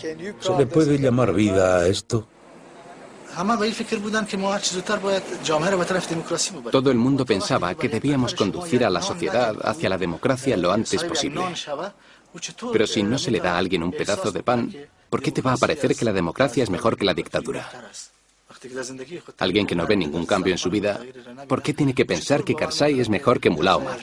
¿Se le puede llamar vida a esto? Todo el mundo pensaba que debíamos conducir a la sociedad hacia la democracia lo antes posible. Pero si no se le da a alguien un pedazo de pan, ¿por qué te va a parecer que la democracia es mejor que la dictadura? Alguien que no ve ningún cambio en su vida, ¿por qué tiene que pensar que Karzai es mejor que Mullah Omar?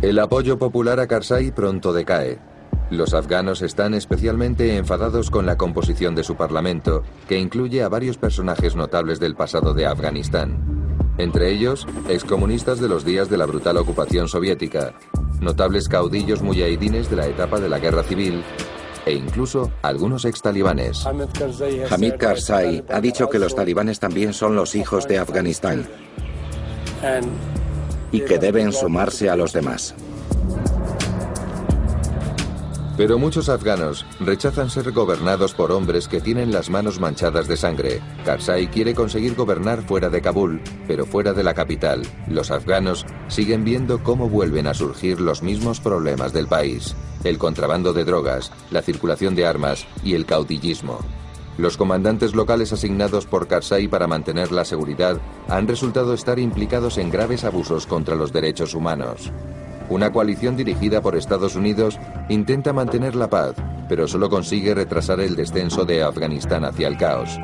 El apoyo popular a Karzai pronto decae. Los afganos están especialmente enfadados con la composición de su parlamento, que incluye a varios personajes notables del pasado de Afganistán. Entre ellos, excomunistas de los días de la brutal ocupación soviética, notables caudillos muyahidines de la etapa de la guerra civil e incluso algunos ex-talibanes. Hamid Karzai ha dicho que los talibanes también son los hijos de Afganistán y que deben sumarse a los demás. Pero muchos afganos rechazan ser gobernados por hombres que tienen las manos manchadas de sangre. Karzai quiere conseguir gobernar fuera de Kabul, pero fuera de la capital. Los afganos siguen viendo cómo vuelven a surgir los mismos problemas del país. El contrabando de drogas, la circulación de armas y el caudillismo. Los comandantes locales asignados por Karzai para mantener la seguridad han resultado estar implicados en graves abusos contra los derechos humanos. Una coalición dirigida por Estados Unidos intenta mantener la paz, pero solo consigue retrasar el descenso de Afganistán hacia el caos.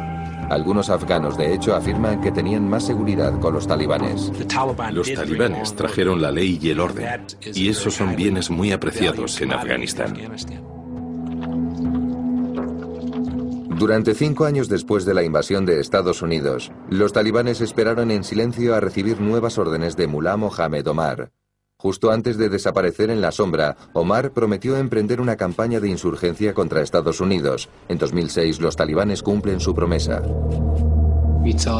Algunos afganos, de hecho, afirman que tenían más seguridad con los talibanes. Los talibanes trajeron la ley y el orden, y esos son bienes muy apreciados en Afganistán. Durante cinco años después de la invasión de Estados Unidos, los talibanes esperaron en silencio a recibir nuevas órdenes de Mullah Mohammed Omar. Justo antes de desaparecer en la sombra, Omar prometió emprender una campaña de insurgencia contra Estados Unidos. En 2006 los talibanes cumplen su promesa.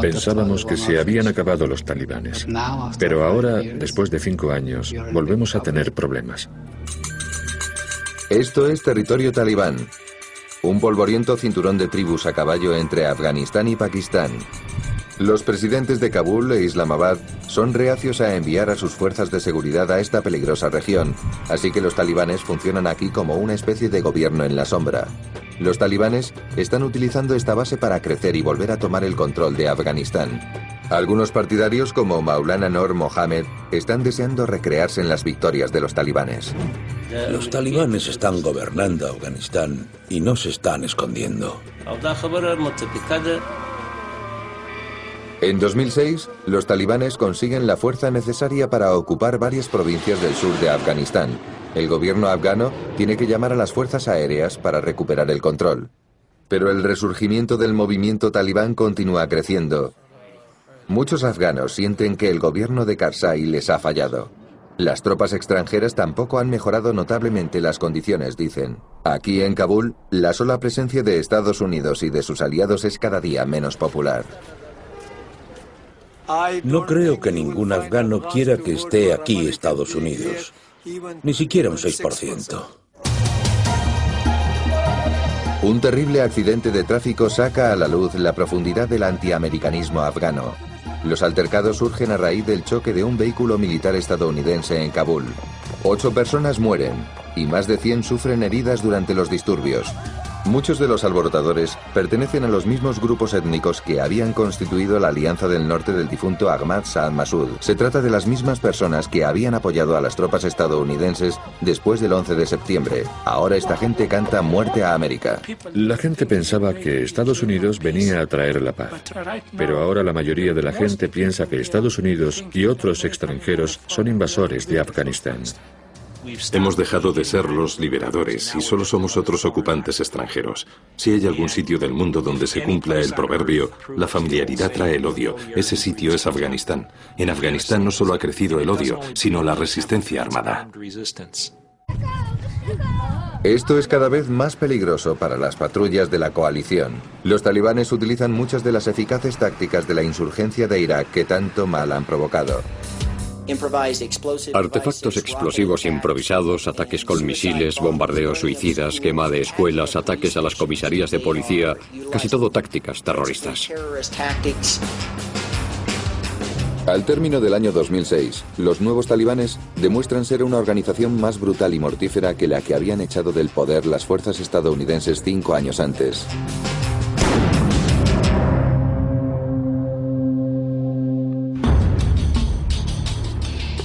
Pensábamos que se habían acabado los talibanes, pero ahora, después de cinco años, volvemos a tener problemas. Esto es territorio talibán, un polvoriento cinturón de tribus a caballo entre Afganistán y Pakistán. Los presidentes de Kabul e Islamabad son reacios a enviar a sus fuerzas de seguridad a esta peligrosa región, así que los talibanes funcionan aquí como una especie de gobierno en la sombra. Los talibanes están utilizando esta base para crecer y volver a tomar el control de Afganistán. Algunos partidarios como Maulana Nor Mohammed están deseando recrearse en las victorias de los talibanes. Los talibanes están gobernando Afganistán y no se están escondiendo. En 2006, los talibanes consiguen la fuerza necesaria para ocupar varias provincias del sur de Afganistán. El gobierno afgano tiene que llamar a las fuerzas aéreas para recuperar el control. Pero el resurgimiento del movimiento talibán continúa creciendo. Muchos afganos sienten que el gobierno de Karzai les ha fallado. Las tropas extranjeras tampoco han mejorado notablemente las condiciones, dicen. Aquí en Kabul, la sola presencia de Estados Unidos y de sus aliados es cada día menos popular. No creo que ningún afgano quiera que esté aquí Estados Unidos. Ni siquiera un 6%. Un terrible accidente de tráfico saca a la luz la profundidad del antiamericanismo afgano. Los altercados surgen a raíz del choque de un vehículo militar estadounidense en Kabul. Ocho personas mueren y más de 100 sufren heridas durante los disturbios. Muchos de los alborotadores pertenecen a los mismos grupos étnicos que habían constituido la Alianza del Norte del difunto Ahmad Saad Massoud. Se trata de las mismas personas que habían apoyado a las tropas estadounidenses después del 11 de septiembre. Ahora esta gente canta muerte a América. La gente pensaba que Estados Unidos venía a traer la paz. Pero ahora la mayoría de la gente piensa que Estados Unidos y otros extranjeros son invasores de Afganistán. Hemos dejado de ser los liberadores y solo somos otros ocupantes extranjeros. Si hay algún sitio del mundo donde se cumpla el proverbio, la familiaridad trae el odio, ese sitio es Afganistán. En Afganistán no solo ha crecido el odio, sino la resistencia armada. Esto es cada vez más peligroso para las patrullas de la coalición. Los talibanes utilizan muchas de las eficaces tácticas de la insurgencia de Irak que tanto mal han provocado. Artefactos explosivos improvisados, ataques con misiles, bombardeos suicidas, quema de escuelas, ataques a las comisarías de policía, casi todo tácticas terroristas. Al término del año 2006, los nuevos talibanes demuestran ser una organización más brutal y mortífera que la que habían echado del poder las fuerzas estadounidenses cinco años antes.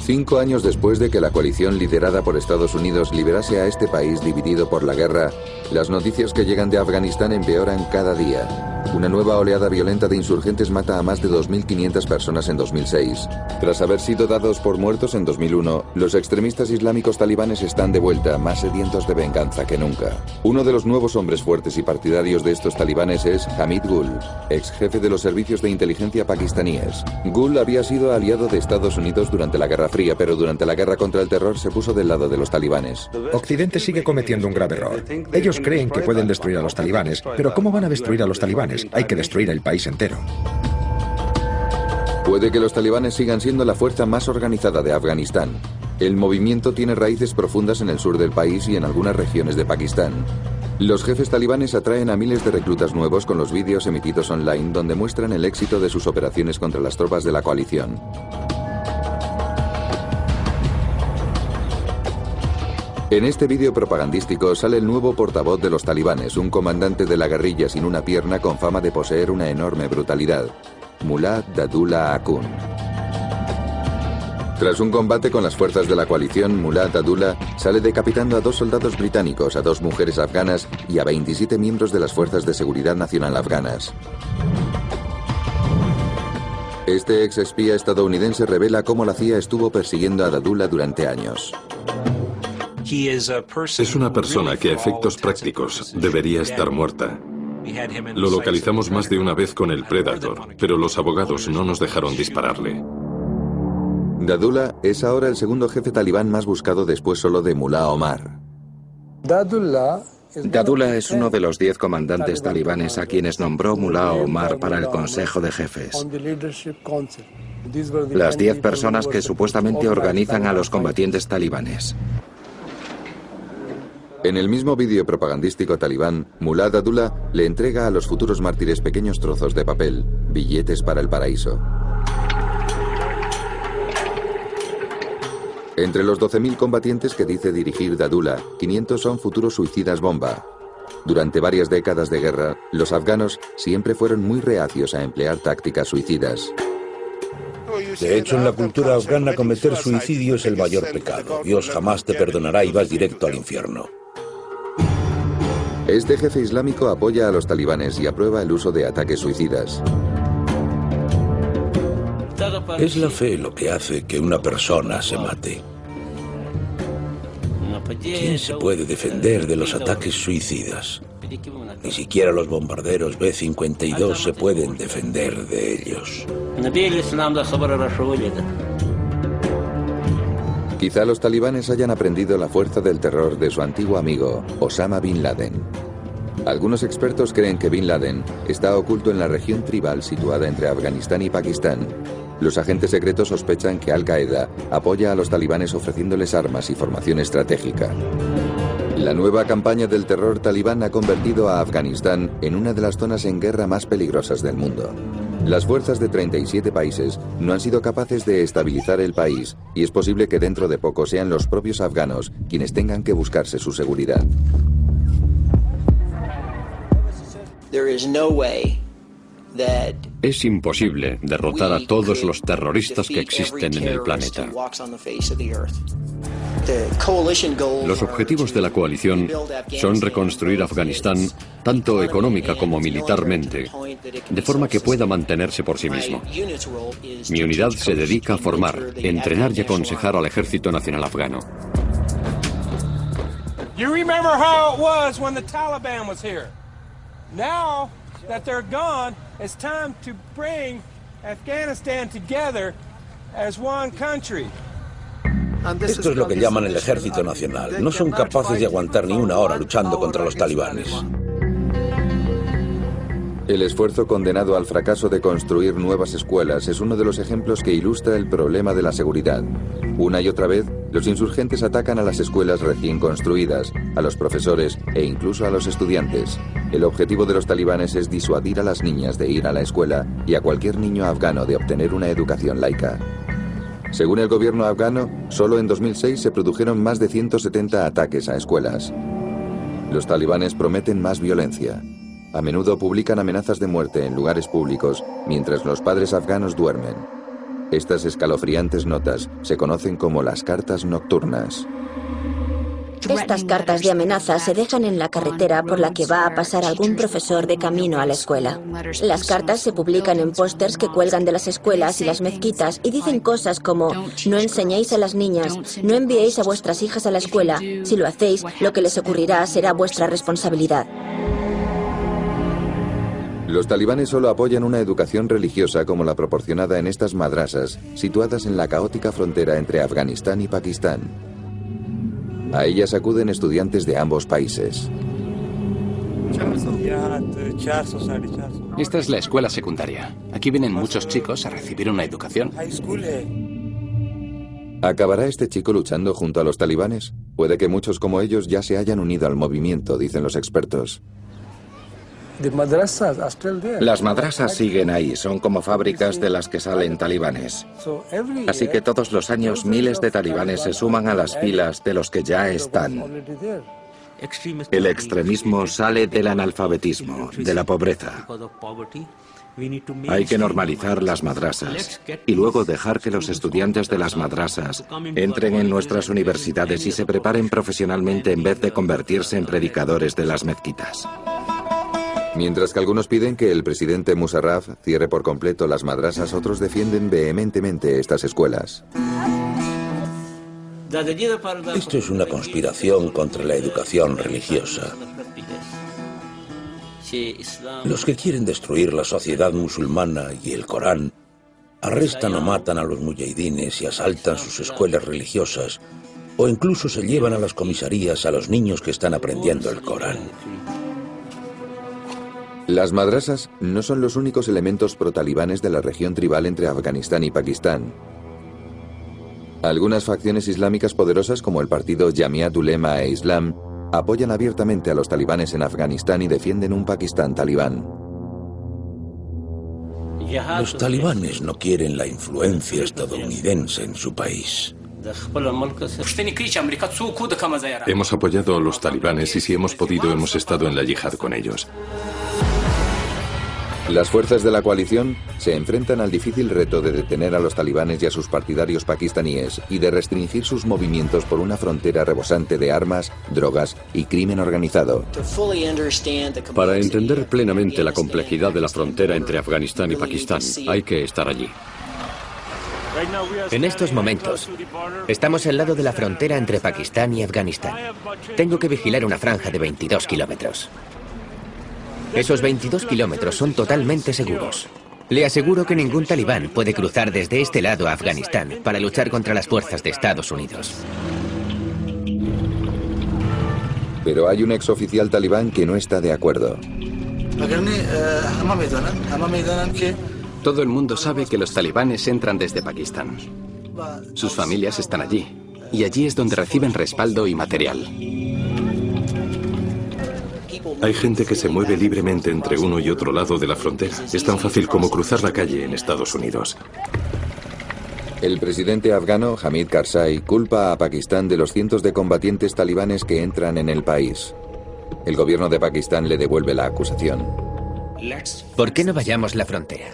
Cinco años después de que la coalición liderada por Estados Unidos liberase a este país dividido por la guerra, las noticias que llegan de Afganistán empeoran cada día. Una nueva oleada violenta de insurgentes mata a más de 2.500 personas en 2006. Tras haber sido dados por muertos en 2001, los extremistas islámicos talibanes están de vuelta, más sedientos de venganza que nunca. Uno de los nuevos hombres fuertes y partidarios de estos talibanes es Hamid Gul, ex jefe de los servicios de inteligencia pakistaníes. Gul había sido aliado de Estados Unidos durante la Guerra Fría, pero durante la guerra contra el terror se puso del lado de los talibanes. Occidente sigue cometiendo un grave error. Ellos creen que pueden destruir a los talibanes, pero ¿cómo van a destruir a los talibanes? Hay que destruir el país entero. Puede que los talibanes sigan siendo la fuerza más organizada de Afganistán. El movimiento tiene raíces profundas en el sur del país y en algunas regiones de Pakistán. Los jefes talibanes atraen a miles de reclutas nuevos con los vídeos emitidos online donde muestran el éxito de sus operaciones contra las tropas de la coalición. En este vídeo propagandístico sale el nuevo portavoz de los talibanes, un comandante de la guerrilla sin una pierna con fama de poseer una enorme brutalidad, Mullah Dadullah Akun. Tras un combate con las fuerzas de la coalición, Mullah Dadullah sale decapitando a dos soldados británicos, a dos mujeres afganas y a 27 miembros de las fuerzas de seguridad nacional afganas. Este ex espía estadounidense revela cómo la CIA estuvo persiguiendo a Dadullah durante años. Es una persona que a efectos prácticos debería estar muerta. Lo localizamos más de una vez con el Predator, pero los abogados no nos dejaron dispararle. Dadullah es ahora el segundo jefe talibán más buscado después solo de Mullah Omar. Dadullah es uno de los diez comandantes talibanes a quienes nombró Mullah Omar para el Consejo de Jefes. Las diez personas que supuestamente organizan a los combatientes talibanes. En el mismo vídeo propagandístico talibán, Mullah Dadullah le entrega a los futuros mártires pequeños trozos de papel, billetes para el paraíso. Entre los 12.000 combatientes que dice dirigir Dadullah, 500 son futuros suicidas bomba. Durante varias décadas de guerra, los afganos siempre fueron muy reacios a emplear tácticas suicidas. De hecho, en la cultura afgana cometer suicidio es el mayor pecado. Dios jamás te perdonará y vas directo al infierno. Este jefe islámico apoya a los talibanes y aprueba el uso de ataques suicidas. Es la fe lo que hace que una persona se mate. ¿Quién se puede defender de los ataques suicidas? Ni siquiera los bombarderos B-52 se pueden defender de ellos. Quizá los talibanes hayan aprendido la fuerza del terror de su antiguo amigo, Osama Bin Laden. Algunos expertos creen que Bin Laden está oculto en la región tribal situada entre Afganistán y Pakistán. Los agentes secretos sospechan que Al-Qaeda apoya a los talibanes ofreciéndoles armas y formación estratégica. La nueva campaña del terror talibán ha convertido a Afganistán en una de las zonas en guerra más peligrosas del mundo. Las fuerzas de 37 países no han sido capaces de estabilizar el país y es posible que dentro de poco sean los propios afganos quienes tengan que buscarse su seguridad. Es imposible derrotar a todos los terroristas que existen en el planeta. Los objetivos de la coalición son reconstruir Afganistán tanto económica como militarmente, de forma que pueda mantenerse por sí mismo. Mi unidad se dedica a formar, entrenar y aconsejar al Ejército Nacional Afgano. You remember how it was when the Taliban was here. Now that they're gone, it's time to bring Afghanistan together as one country. Esto es lo que llaman el ejército nacional. No son capaces de aguantar ni una hora luchando contra los talibanes. El esfuerzo condenado al fracaso de construir nuevas escuelas es uno de los ejemplos que ilustra el problema de la seguridad. Una y otra vez, los insurgentes atacan a las escuelas recién construidas, a los profesores e incluso a los estudiantes. El objetivo de los talibanes es disuadir a las niñas de ir a la escuela y a cualquier niño afgano de obtener una educación laica. Según el gobierno afgano, solo en 2006 se produjeron más de 170 ataques a escuelas. Los talibanes prometen más violencia. A menudo publican amenazas de muerte en lugares públicos mientras los padres afganos duermen. Estas escalofriantes notas se conocen como las cartas nocturnas. Estas cartas de amenaza se dejan en la carretera por la que va a pasar algún profesor de camino a la escuela. Las cartas se publican en pósters que cuelgan de las escuelas y las mezquitas y dicen cosas como no enseñéis a las niñas, no enviéis a vuestras hijas a la escuela, si lo hacéis, lo que les ocurrirá será vuestra responsabilidad. Los talibanes solo apoyan una educación religiosa como la proporcionada en estas madrasas, situadas en la caótica frontera entre Afganistán y Pakistán. A ellas acuden estudiantes de ambos países. Esta es la escuela secundaria. Aquí vienen muchos chicos a recibir una educación. ¿Acabará este chico luchando junto a los talibanes? Puede que muchos como ellos ya se hayan unido al movimiento, dicen los expertos. Las madrasas siguen ahí, son como fábricas de las que salen talibanes. Así que todos los años miles de talibanes se suman a las filas de los que ya están. El extremismo sale del analfabetismo, de la pobreza. Hay que normalizar las madrasas y luego dejar que los estudiantes de las madrasas entren en nuestras universidades y se preparen profesionalmente en vez de convertirse en predicadores de las mezquitas. Mientras que algunos piden que el presidente Musarraf cierre por completo las madrasas, otros defienden vehementemente estas escuelas. Esto es una conspiración contra la educación religiosa. Los que quieren destruir la sociedad musulmana y el Corán arrestan o matan a los mujahidines y asaltan sus escuelas religiosas o incluso se llevan a las comisarías a los niños que están aprendiendo el Corán. Las madrasas no son los únicos elementos pro-talibanes de la región tribal entre Afganistán y Pakistán. Algunas facciones islámicas poderosas como el partido Jamiat Ulema e Islam apoyan abiertamente a los talibanes en Afganistán y defienden un Pakistán talibán. Los talibanes no quieren la influencia estadounidense en su país. Hemos apoyado a los talibanes y si hemos podido hemos estado en la yihad con ellos. Las fuerzas de la coalición se enfrentan al difícil reto de detener a los talibanes y a sus partidarios pakistaníes y de restringir sus movimientos por una frontera rebosante de armas, drogas y crimen organizado. Para entender plenamente la complejidad de la frontera entre Afganistán y Pakistán, hay que estar allí. En estos momentos, estamos al lado de la frontera entre Pakistán y Afganistán. Tengo que vigilar una franja de 22 kilómetros. Esos 22 kilómetros son totalmente seguros. Le aseguro que ningún talibán puede cruzar desde este lado a Afganistán para luchar contra las fuerzas de Estados Unidos. Pero hay un exoficial talibán que no está de acuerdo. Todo el mundo sabe que los talibanes entran desde Pakistán. Sus familias están allí. Y allí es donde reciben respaldo y material. Hay gente que se mueve libremente entre uno y otro lado de la frontera. Es tan fácil como cruzar la calle en Estados Unidos. El presidente afgano Hamid Karzai culpa a Pakistán de los cientos de combatientes talibanes que entran en el país. El gobierno de Pakistán le devuelve la acusación. ¿Por qué no vayamos la frontera?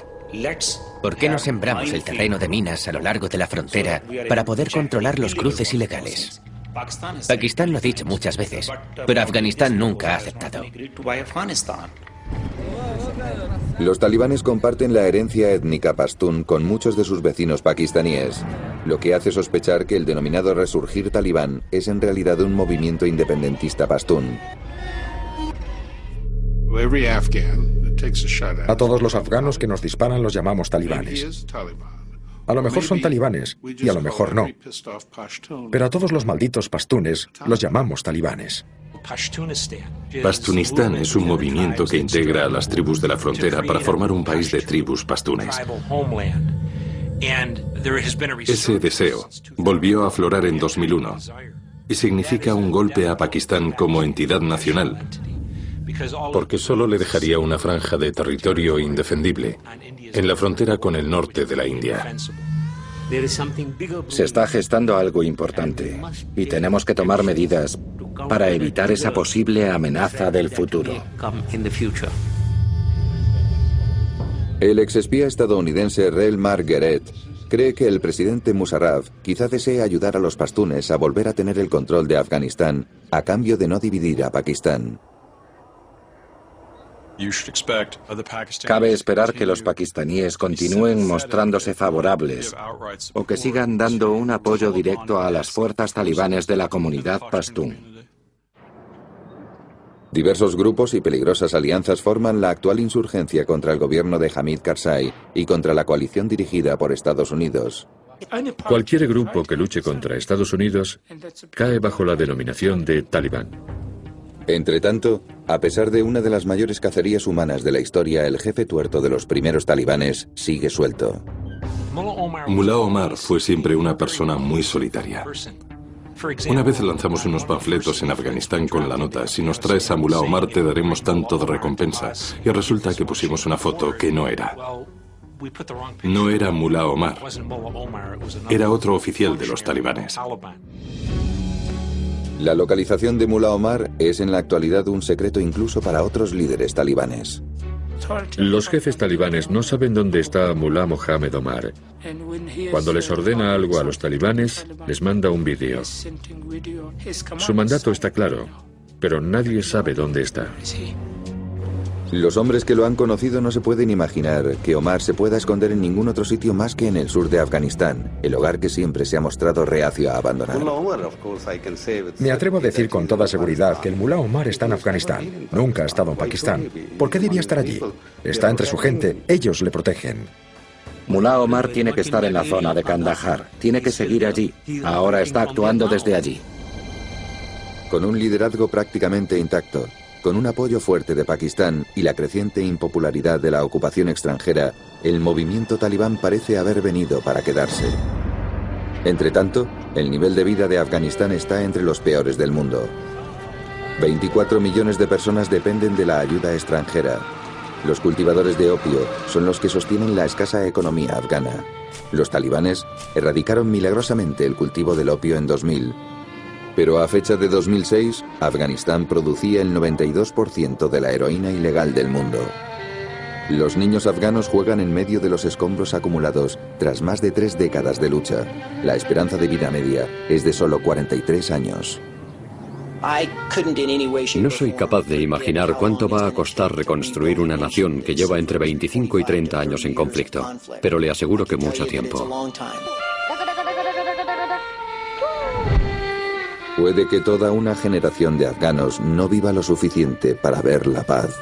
¿Por qué no sembramos el terreno de minas a lo largo de la frontera para poder controlar los cruces ilegales? Pakistán lo ha dicho muchas veces, pero Afganistán nunca ha aceptado. Los talibanes comparten la herencia étnica pastún con muchos de sus vecinos pakistaníes, lo que hace sospechar que el denominado resurgir talibán es en realidad un movimiento independentista pastún. A todos los afganos que nos disparan los llamamos talibanes. A lo mejor son talibanes y a lo mejor no. Pero a todos los malditos pastunes los llamamos talibanes. Pastunistán es un movimiento que integra a las tribus de la frontera para formar un país de tribus pastunes. Ese deseo volvió a aflorar en 2001 y significa un golpe a Pakistán como entidad nacional, porque solo le dejaría una franja de territorio indefendible en la frontera con el norte de la India. Se está gestando algo importante y tenemos que tomar medidas para evitar esa posible amenaza del futuro. El exespía estadounidense Rel Margaret cree que el presidente Musarraf quizá desee ayudar a los pastunes a volver a tener el control de Afganistán a cambio de no dividir a Pakistán. Cabe esperar que los pakistaníes continúen mostrándose favorables o que sigan dando un apoyo directo a las fuerzas talibanes de la comunidad pastún. Diversos grupos y peligrosas alianzas forman la actual insurgencia contra el gobierno de Hamid Karzai y contra la coalición dirigida por Estados Unidos. Cualquier grupo que luche contra Estados Unidos cae bajo la denominación de talibán. Entre tanto, a pesar de una de las mayores cacerías humanas de la historia, el jefe tuerto de los primeros talibanes sigue suelto. Mullah Omar fue siempre una persona muy solitaria. Una vez lanzamos unos panfletos en Afganistán con la nota, si nos traes a Mullah Omar te daremos tanto de recompensa. Y resulta que pusimos una foto que no era. No era Mullah Omar. Era otro oficial de los talibanes. La localización de Mullah Omar es en la actualidad un secreto incluso para otros líderes talibanes. Los jefes talibanes no saben dónde está Mullah Mohammed Omar. Cuando les ordena algo a los talibanes, les manda un vídeo. Su mandato está claro, pero nadie sabe dónde está. Los hombres que lo han conocido no se pueden imaginar que Omar se pueda esconder en ningún otro sitio más que en el sur de Afganistán, el hogar que siempre se ha mostrado reacio a abandonar. Me atrevo a decir con toda seguridad que el Mullah Omar está en Afganistán. Nunca ha estado en Pakistán. ¿Por qué debía estar allí? Está entre su gente. Ellos le protegen. Mullah Omar tiene que estar en la zona de Kandahar. Tiene que seguir allí. Ahora está actuando desde allí. Con un liderazgo prácticamente intacto, con un apoyo fuerte de Pakistán y la creciente impopularidad de la ocupación extranjera, el movimiento talibán parece haber venido para quedarse. Entretanto, el nivel de vida de Afganistán está entre los peores del mundo. 24 millones de personas dependen de la ayuda extranjera. Los cultivadores de opio son los que sostienen la escasa economía afgana. Los talibanes erradicaron milagrosamente el cultivo del opio en 2000 pero a fecha de 2006, Afganistán producía el 92% de la heroína ilegal del mundo. Los niños afganos juegan en medio de los escombros acumulados tras más de tres décadas de lucha. La esperanza de vida media es de solo 43 años. No soy capaz de imaginar cuánto va a costar reconstruir una nación que lleva entre 25 y 30 años en conflicto, pero le aseguro que mucho tiempo. Puede que toda una generación de afganos no viva lo suficiente para ver la paz.